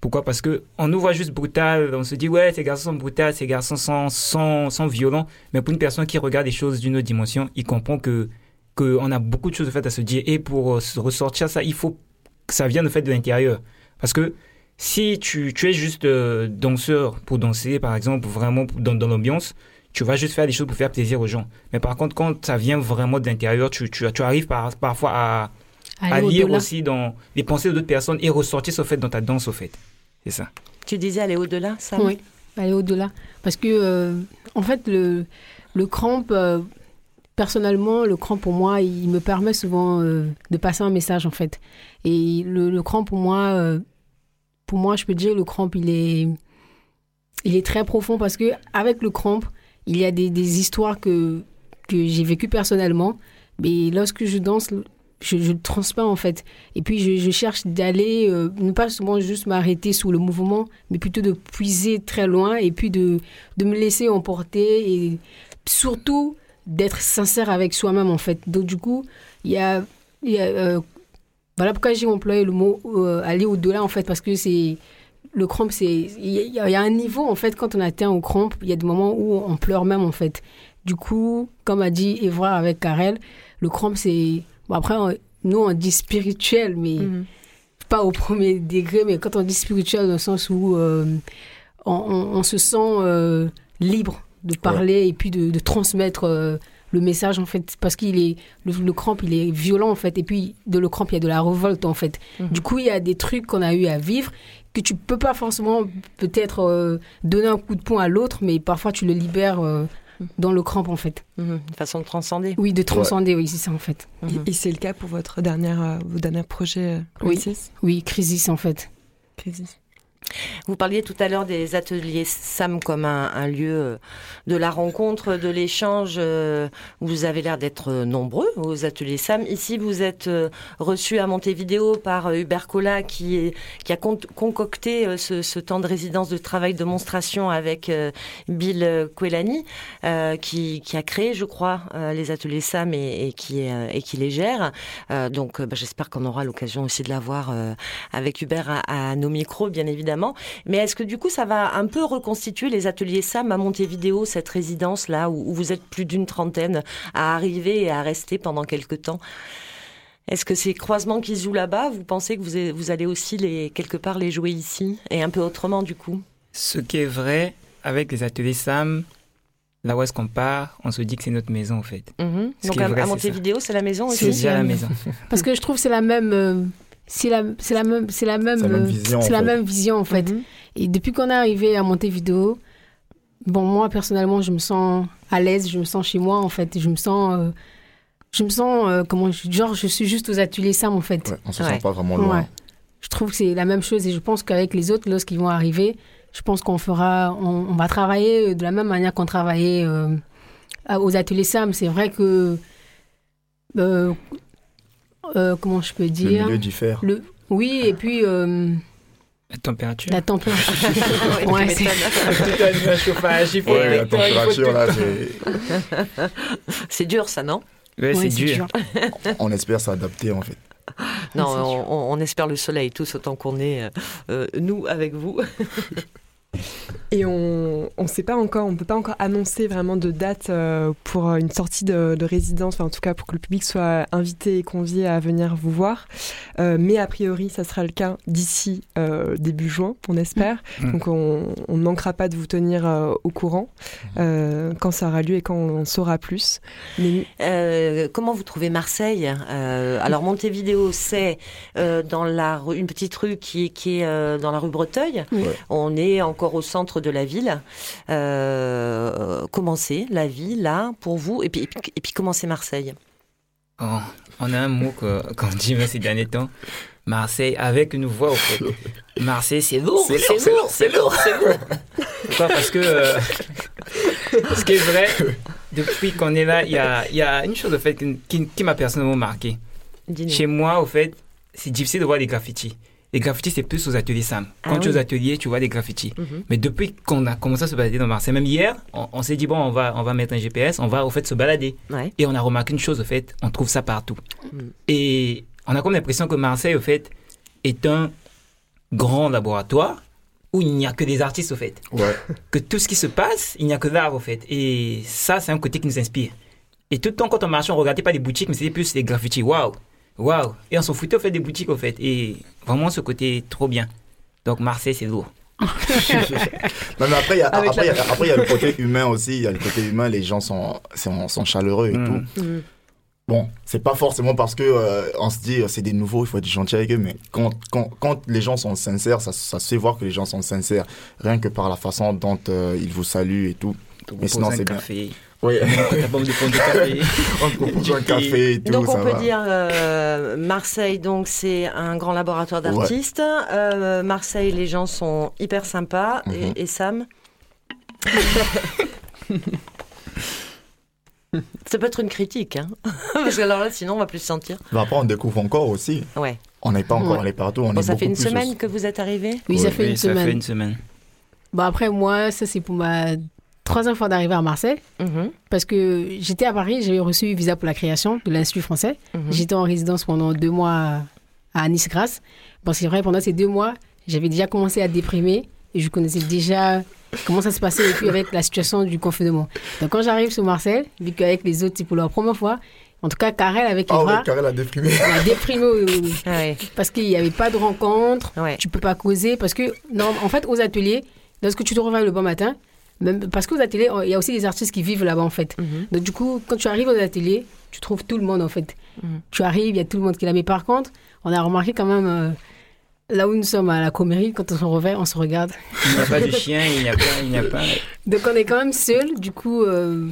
Pourquoi? Parce que on nous voit juste brutal, on se dit, ouais, ces garçons sont brutaux, ces garçons sont, sont, sont violents. Mais pour une personne qui regarde les choses d'une autre dimension, il comprend que qu'on a beaucoup de choses fait, à se dire. Et pour euh, se ressortir ça, il faut que ça vienne en fait de l'intérieur. Parce que si tu, tu es juste euh, danseur pour danser, par exemple, vraiment dans, dans l'ambiance, tu vas juste faire des choses pour faire plaisir aux gens. Mais par contre, quand ça vient vraiment de l'intérieur, tu, tu, tu arrives par, parfois à, lire aussi dans les pensées d'autres personnes et ressortir au fait dans ta danse au fait. C'est ça. Tu disais aller au-delà, ça Oui, aller au-delà. Parce que, euh, en fait, le, le cramp, euh, personnellement, le cramp pour moi, il me permet souvent euh, de passer un message, en fait. Et le, le cramp pour moi, euh, pour moi, je peux dire, le cramp, il est, il est très profond parce que avec le cramp, il y a des, des histoires que, que j'ai vécues personnellement. Mais lorsque je danse, je, le transmets en fait. Et puis je, cherche d'aller, euh, ne pas souvent juste m'arrêter sur le mouvement, mais plutôt de puiser très loin et puis de, de me laisser emporter et surtout d'être sincère avec soi-même en fait. Donc du coup, il y a, euh, voilà pourquoi j'ai employé le mot euh, aller au-delà en fait, parce que c'est le cramp, c'est il y, a- il y a un niveau en fait quand on atteint au cramp, il y a des moments où on pleure même en fait. Du coup, comme a dit Evra avec Karel, le cramp c'est bon après on- nous on dit spirituel mais pas au premier degré mais quand on dit spirituel dans le sens où euh, on, on- on se sent euh, libre de parler et puis de, de transmettre euh, le message en fait parce qu'il est le, le cramp il est violent en fait et puis de le cramp il y a de la révolte en fait. Du coup il y a des trucs qu'on a eu à vivre que tu peux pas forcément peut-être euh, donner un coup de poing à l'autre mais parfois tu le libères euh, dans le cramp en fait. Une façon de transcender. Oui de transcender oui c'est ça en fait. Et, et c'est le cas pour votre dernière, euh, vos derniers projets euh, oui. Crisis? Oui crisis en fait. Crisis. Vous parliez tout à l'heure des ateliers SAM comme un, lieu euh, de la rencontre, de l'échange. euh, Vous avez l'air d'être euh, nombreux aux ateliers SAM. Ici, vous êtes reçu à Montevideo par Hubert Cola qui, a con- concocté ce, temps de résidence de travail de monstration avec Bill Quelani, qui, a créé, je crois, les ateliers SAM et, qui, les gère. Donc, bah, j'espère qu'on aura l'occasion aussi de la voir euh, avec Hubert à nos micros, bien évidemment. Mais est-ce que du coup, ça va un peu reconstituer les ateliers SAM à Montevideo, cette résidence-là, où, où vous êtes plus d'une trentaine à arriver et à rester pendant quelques temps? Est-ce que ces croisements qui se jouent là-bas, vous pensez que vous, allez aussi les, quelque part les jouer ici? Et un peu autrement du coup? Ce qui est vrai avec les ateliers SAM, là où est-ce qu'on part, on se dit que c'est notre maison en fait. Mhm. Ce Donc à, vrai, à c'est. Montevideo, c'est la maison C'est aussi? déjà la maison. parce que je trouve que c'est la même euh, c'est la c'est la même c'est la même C'est la même euh, vision, c'est en la fait. même vision en fait et depuis qu'on est arrivé à Montevideo bon moi personnellement je me sens à l'aise je me sens chez moi en fait je me sens euh, je me sens euh, comment genre je suis juste aux ateliers Sam en fait on se sent pas vraiment loin. Ouais. je trouve que c'est la même chose et je pense qu'avec les autres lorsqu'ils vont arriver je pense qu'on fera on, on va travailler de la même manière qu'on travaillait euh, aux ateliers Sam c'est vrai que euh, comment je peux dire milieu diffère. Le- oui et puis euh, La température. la température Ouais, c'est- un chauffage, il faut Ouais, le la température là, c'est. C'est dur ça, non? Ouais, c'est dur. On espère s'adapter en fait. Non, on, on- on espère le soleil tous autant qu'on est, euh, nous, avec vous. Et on ne sait pas encore, on peut pas encore annoncer vraiment de date euh, pour euh, une sortie de, de résidence, enfin en tout cas pour que le public soit invité et convié à venir vous voir. Euh, mais a priori, ça sera le cas d'ici euh, début juin, on espère. Mm. Donc on, ne manquera pas de vous tenir euh, au courant euh, quand ça aura lieu et quand on en saura plus. Mais Euh, comment vous trouvez Marseille? Euh, Alors Montevideo, c'est euh, dans la rue- une petite rue qui, qui est euh, dans la rue Breteuil. Ouais. On est encore au centre de la ville. Euh, comment c'est la ville là pour vous Et puis, et puis, et puis comment c'est Marseille Oh, on a un mot qu'on dit ces derniers temps. Marseille avec une voix au fait. Marseille, c'est lourd, C'est lourd, c'est lourd, c'est lourd. Pourquoi? Parce que euh, ce qui est vrai, depuis qu'on est là, il y a, il y a une chose au fait qui, qui- m'a personnellement marqué. Chez moi, au fait, c'est difficile de voir des graffitis. Les graffitis, c'est plus aux ateliers Sam. Quand Ah tu es oui. aux ateliers, tu vois des graffitis. Mhm. Mais depuis qu'on a commencé à se balader dans Marseille, même hier, on, on s'est dit, bon, on va, on va mettre un GPS, on va au fait se balader. Ouais. Et on a remarqué une chose, au fait, on trouve ça partout. Mm. Et on a comme l'impression que Marseille, au fait, est un grand laboratoire où il n'y a que des artistes, au fait. Ouais. Que tout ce qui se passe, il n'y a que l'art, au fait. Et ça, c'est un côté qui nous inspire. Et tout le temps, quand on marchait, on regardait pas les boutiques, mais c'était plus les graffitis. Waouh! Waouh! Et on s'en foutait, au fait, des boutiques, au fait. Et vraiment, ce côté trop bien. Donc, Marseille, c'est lourd. Non, mais après, il y a, Avec après, il y a- la- après, y a le côté humain aussi. Il y a le côté humain, les gens sont, sont, sont chaleureux et Mm. tout. Mm. Bon, c'est pas forcément parce que euh, on se dit euh, c'est des nouveaux, il faut être gentil avec eux, mais quand, quand, quand les gens sont sincères, ça, ça se fait voir que les gens sont sincères, rien que par la façon dont euh, ils vous saluent et tout. Mais sinon, c'est bien. Oui. T'apporte du fond de café. on propose un café et tout, Donc ça on peut va. dire euh, Marseille, donc c'est un grand laboratoire Ouais. d'artistes. Euh, Marseille, les gens sont hyper sympas. Mhm. et, et Sam Ça peut être une critique, hein parce que alors là, sinon on va plus se sentir. Mais après, on découvre encore aussi. Ouais. On n'est pas encore Ouais. allé partout. On Bon, est ça fait une semaine que vous êtes arrivé Oui, ça fait Oui, une ça semaine. fait une semaine. Bon, après, moi, ça, c'est pour ma troisième fois d'arriver à Marseille. Mhm, Parce que j'étais à Paris, j'avais reçu un visa pour la création de l'Institut français. mhm. J'étais en résidence pendant deux mois à Nice-Grasse. Bon, c'est vrai, pendant ces deux mois, j'avais déjà commencé à déprimer et je connaissais déjà comment ça se passait et puis avec la situation du confinement. Donc, quand j'arrive sur Marseille, vu qu'avec les autres, c'est pour la première fois, en tout cas, Karel avec Ah Eva, ouais, Karel a déprimé. on a déprimé oui. Ah ouais. parce qu'il n'y avait pas de rencontre, Ouais. tu peux pas causer parce que non, en fait aux ateliers, lorsque tu te réveilles le bon matin, même parce qu'aux ateliers, il y a aussi des artistes qui vivent là-bas en fait. Mhm. Donc du coup, quand tu arrives aux ateliers, tu trouves tout le monde en fait. Mhm. Tu arrives, il y a tout le monde qui est là. Mais par contre, on a remarqué quand même euh, là où nous sommes à la comérie, quand on se réveille, on se regarde. Il n'y a pas de chien, il n'y a pas. Il n'y a pas... Donc on est quand même seul. Du coup, euh,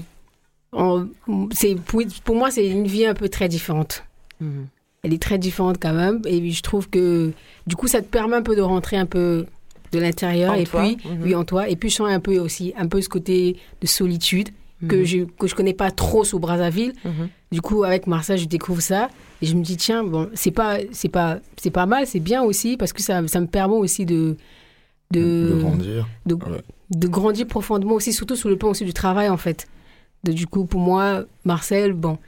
on- c'est pour, pour moi c'est une vie un peu très différente. Mhm. Elle est très différente quand même. Et je trouve que du coup, ça te permet un peu de rentrer un peu de l'intérieur et toi, puis mhm. oui en toi et puis je sens un peu aussi un peu ce côté de solitude que Mhm. je que je connais pas trop sur Brazzaville. Mhm. Du coup avec Marseille je découvre ça et je me dis tiens bon c'est pas c'est pas c'est pas mal c'est bien aussi parce que ça ça me permet aussi de de, De grandir. de, Ouais. de grandir profondément aussi surtout sur le plan aussi du travail en fait. De- du coup pour moi Marseille bon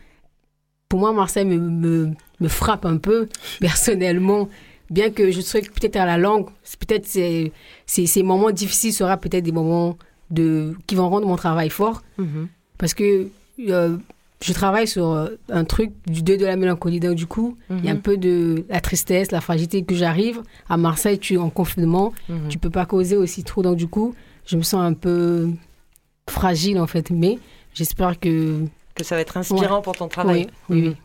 pour moi Marseille me, me, me frappe un peu personnellement bien que je serais peut-être à la langue peut-être ces, ces, ces moments difficiles seront peut-être des moments de qui vont rendre mon travail fort Mhm. parce que euh, je travaille sur euh, un truc du deuil de la mélancolie donc du coup il y a un Mhm. peu de la tristesse la fragilité que j'arrive à Marseille tu es en confinement Mhm. tu peux pas causer aussi trop donc du coup je me sens un peu fragile en fait mais j'espère que Que ça va être inspirant Ouais. pour ton travail. oui oui, Mhm. oui.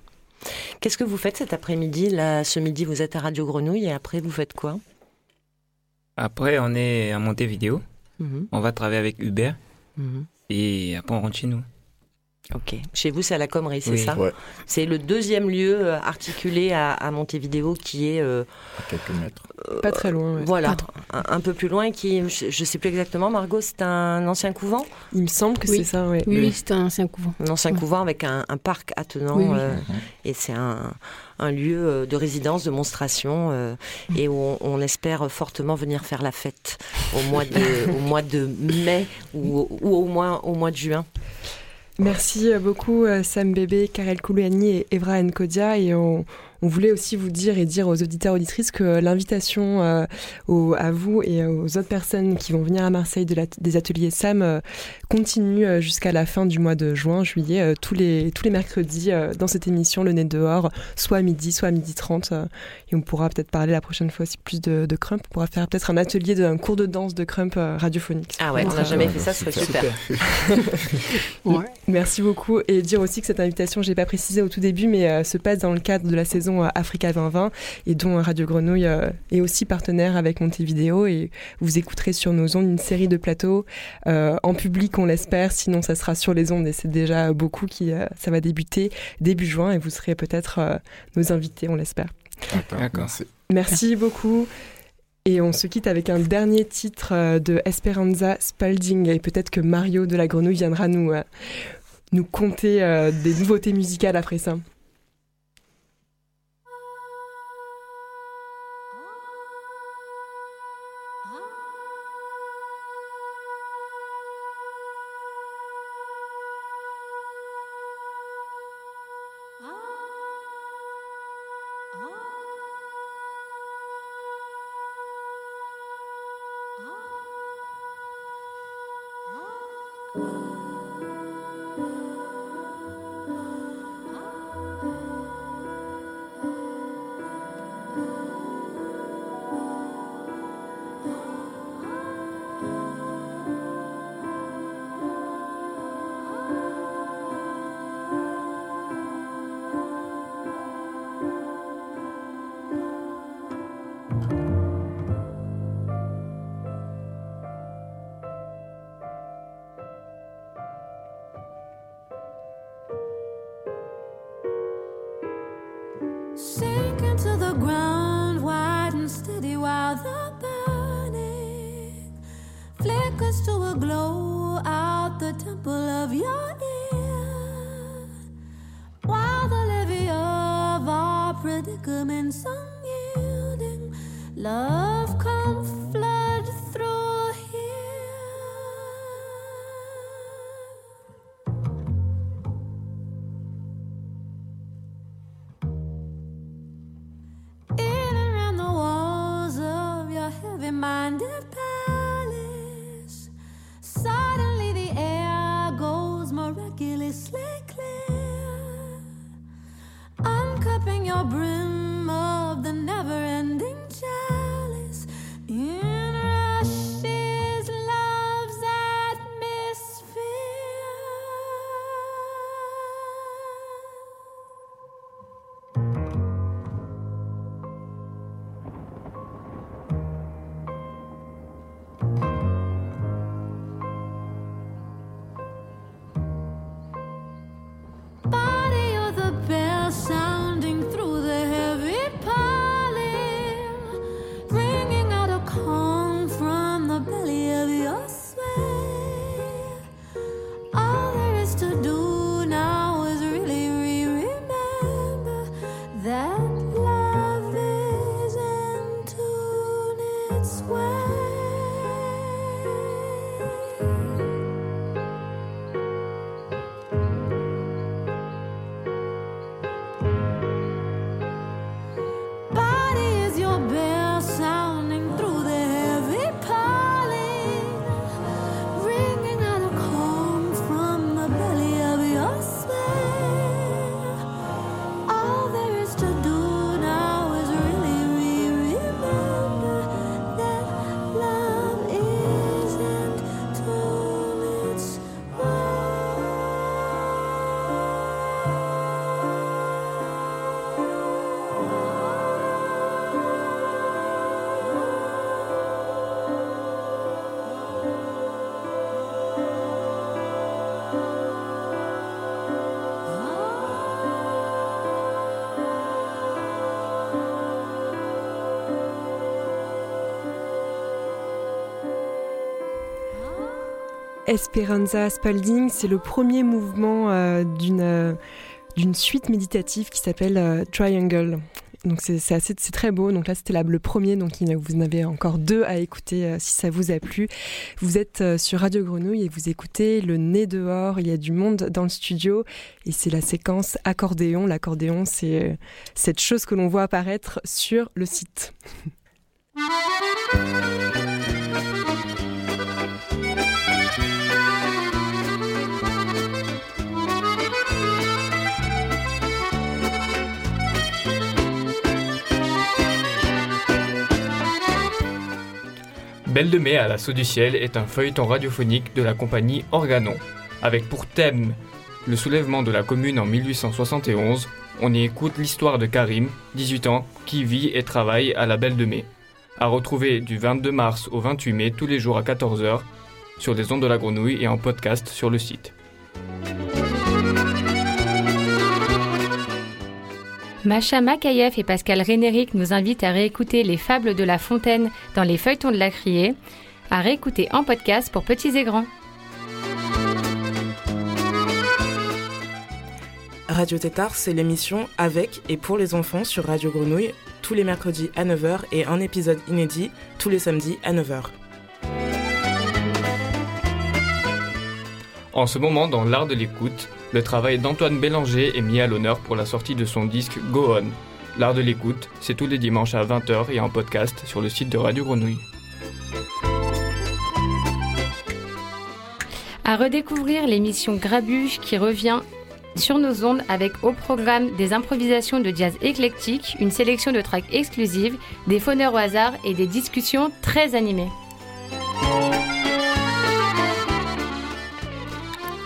Qu'est-ce que vous faites cet après-midi? Là, ce midi, vous êtes à Radio Grenouille et après, vous faites quoi? Après, on est à Montevideo. Mhm. On va travailler avec Uber. Mhm. Et après, on rentre chez nous. Ok. Chez vous, c'est à la Commerie, c'est Oui. ça Ouais, C'est le deuxième lieu euh, articulé à, à Montevideo qui est euh, à quelques mètres. Pas très loin. ouais. voilà un, un peu plus loin. Qui, je, je sais plus exactement. Margot, c'est un ancien couvent, Il me semble que Oui. c'est ça, ouais. oui, oui, c'est un, un couvent un ancien Ouais. couvent avec un, un parc attenant. Oui, oui. euh, Mhm. et c'est un, un lieu euh, de résidence, de monstration, euh, et où on, on espère fortement venir faire la fête au mois de, au mois de mai ou, ou au moins au mois de juin. Merci beaucoup euh, Sam Bébé, Karel Kouliani et Evra Nkodia. Et on, On voulait aussi vous dire et dire aux auditeurs auditrices que l'invitation euh, au- à vous et aux autres personnes qui vont venir à Marseille de la- des ateliers SAM euh, continue euh, jusqu'à la fin du mois de juin, juillet, euh, tous les tous les mercredis euh, dans cette émission Le Nez dehors, soit à midi, soit à midi 30 euh, et on pourra peut-être parler la prochaine fois aussi plus de, de crump. On pourra faire peut-être un atelier, de, un cours de danse de crump euh, radiophonique. Ah ouais, on n'a jamais fait ça, ce serait super. Ouais. Merci beaucoup et dire aussi que cette invitation, j'ai pas précisé au tout début, mais euh, se passe dans le cadre de la saison euh, Africa 2020 et dont euh, Radio Grenouille euh, est aussi partenaire avec Montevideo et vous écouterez sur nos ondes une série de plateaux euh, en public, on l'espère. Sinon, ça sera sur les ondes et c'est déjà beaucoup qui euh, ça va débuter début juin et vous serez peut-être euh, nos invités, on l'espère. D'accord. Merci. Merci beaucoup. Et on se quitte avec un dernier titre de Esperanza Spalding. Et peut-être que Mario de la Grenouille viendra nous, nous conter des nouveautés musicales après ça. Esperanza Spalding, c'est le premier mouvement euh, d'une euh, d'une suite méditative qui s'appelle euh, Triangle. Donc c'est très beau. Donc là c'était le premier, donc vous en avez encore deux à écouter si ça vous a plu. Vous êtes sur Radio Grenouille et vous écoutez Le Nez dehors. Il y a du monde dans le studio et c'est la séquence accordéon. L'accordéon c'est cette chose que l'on voit apparaître sur le site. Belle de mai à l'assaut du ciel est un feuilleton radiophonique de la compagnie Organon. Avec pour thème le soulèvement de la commune en 1871, on y écoute l'histoire de Karim, 18 ans, qui vit et travaille à la Belle de Mai. À retrouver du 22 mars au 28 mai tous les jours à 14h sur les ondes de la grenouille et en podcast sur le site. Macha Makayev et Pascal Rénéric nous invitent à réécouter les fables de La Fontaine dans les feuilletons de la Criée, à réécouter en podcast pour petits et grands. Radio Tétard, c'est l'émission avec et pour les enfants sur Radio Grenouille, tous les mercredis à 9h et un épisode inédit tous les samedis à 9h. En ce moment, dans l'art de l'écoute, le travail d'Antoine Bélanger est mis à l'honneur pour la sortie de son disque Go On. L'art de l'écoute, c'est tous les dimanches à 20h et en podcast sur le site de Radio Grenouille. À redécouvrir l'émission Grabuge qui revient sur nos ondes avec au programme des improvisations de jazz éclectique, une sélection de tracks exclusives, des fauneurs au hasard et des discussions très animées.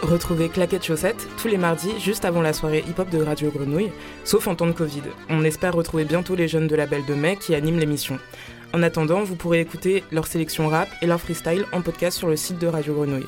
Retrouvez Claquette Chaussette tous les mardis juste avant la soirée hip-hop de Radio Grenouille, sauf en temps de Covid. On espère retrouver bientôt les jeunes de la Belle de Mai qui animent l'émission. En attendant, vous pourrez écouter leur sélection rap et leur freestyle en podcast sur le site de Radio Grenouille.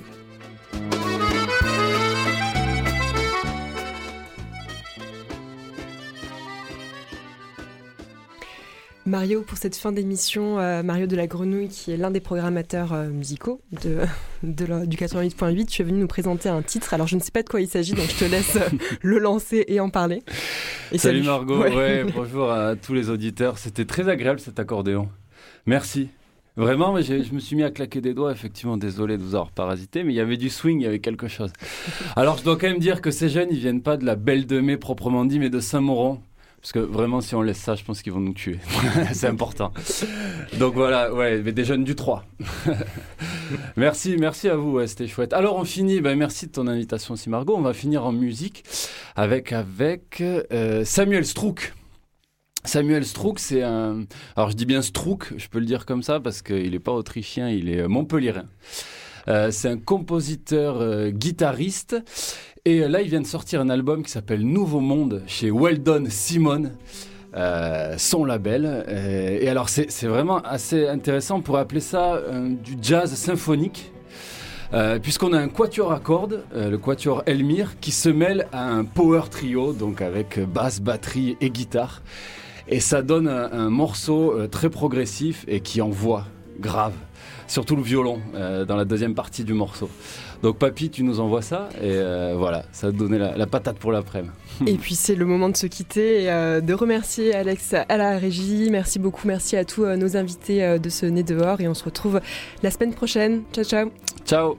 Mario, pour cette fin d'émission, euh, Mario de la Grenouille, qui est l'un des programmateurs euh, musicaux de, de la- du 88.8, tu es venu nous présenter un titre. Alors, je ne sais pas de quoi il s'agit, donc je te laisse euh, le lancer et en parler. Et salut, Margot, Ouais. ouais, bonjour à tous les auditeurs. C'était très agréable cet accordéon. Merci. Vraiment, mais je me suis mis à claquer des doigts, effectivement, désolé de vous avoir parasité, mais il y avait du swing, il y avait quelque chose. Alors je dois quand même dire que ces jeunes, ils viennent pas de la Belle de Mai proprement dit, mais de Saint-Mauron. Parce que vraiment, si on laisse ça, je pense qu'ils vont nous tuer. C'est important. Donc voilà, ouais, mais des jeunes du 3. merci, merci à vous, ouais, c'était chouette. Alors on finit, ben, merci de ton invitation aussi Margot. On va finir en musique avec, avec euh, Samuel Strouk. Samuel Strouk, c'est un. Alors je dis bien Strouk, je peux le dire comme ça parce qu'il n'est pas autrichien, il est montpelliérain. Euh, c'est un compositeur euh, guitariste. Et euh, là, il vient de sortir un album qui s'appelle Nouveau Monde chez Weldon Simon. euh, son label. Euh, et alors, c'est vraiment assez intéressant. On pourrait appeler ça euh, du jazz symphonique. Puisqu'on a un quatuor à cordes, le quatuor Elmire, qui se mêle à un power trio, donc avec basse, batterie et guitare. Et ça donne un, morceau très progressif et qui envoie grave. Surtout le violon dans la deuxième partie du morceau. Donc papy, tu nous envoies ça et euh, voilà, ça te donner la, la patate pour l'après-midi. Et puis c'est le moment de se quitter et euh, de remercier Alex à la régie. Merci beaucoup, merci à tous euh, nos invités de ce nez dehors et on se retrouve la semaine prochaine. Ciao ciao. Ciao.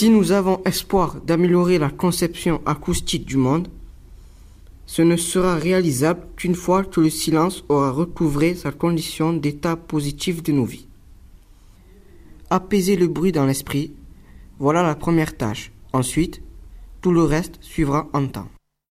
Si nous avons espoir d'améliorer la conception acoustique du monde, ce ne sera réalisable qu'une fois que le silence aura recouvré sa condition d'état positif de nos vies. Apaiser le bruit dans l'esprit, voilà la première tâche. Ensuite, tout le reste suivra en temps.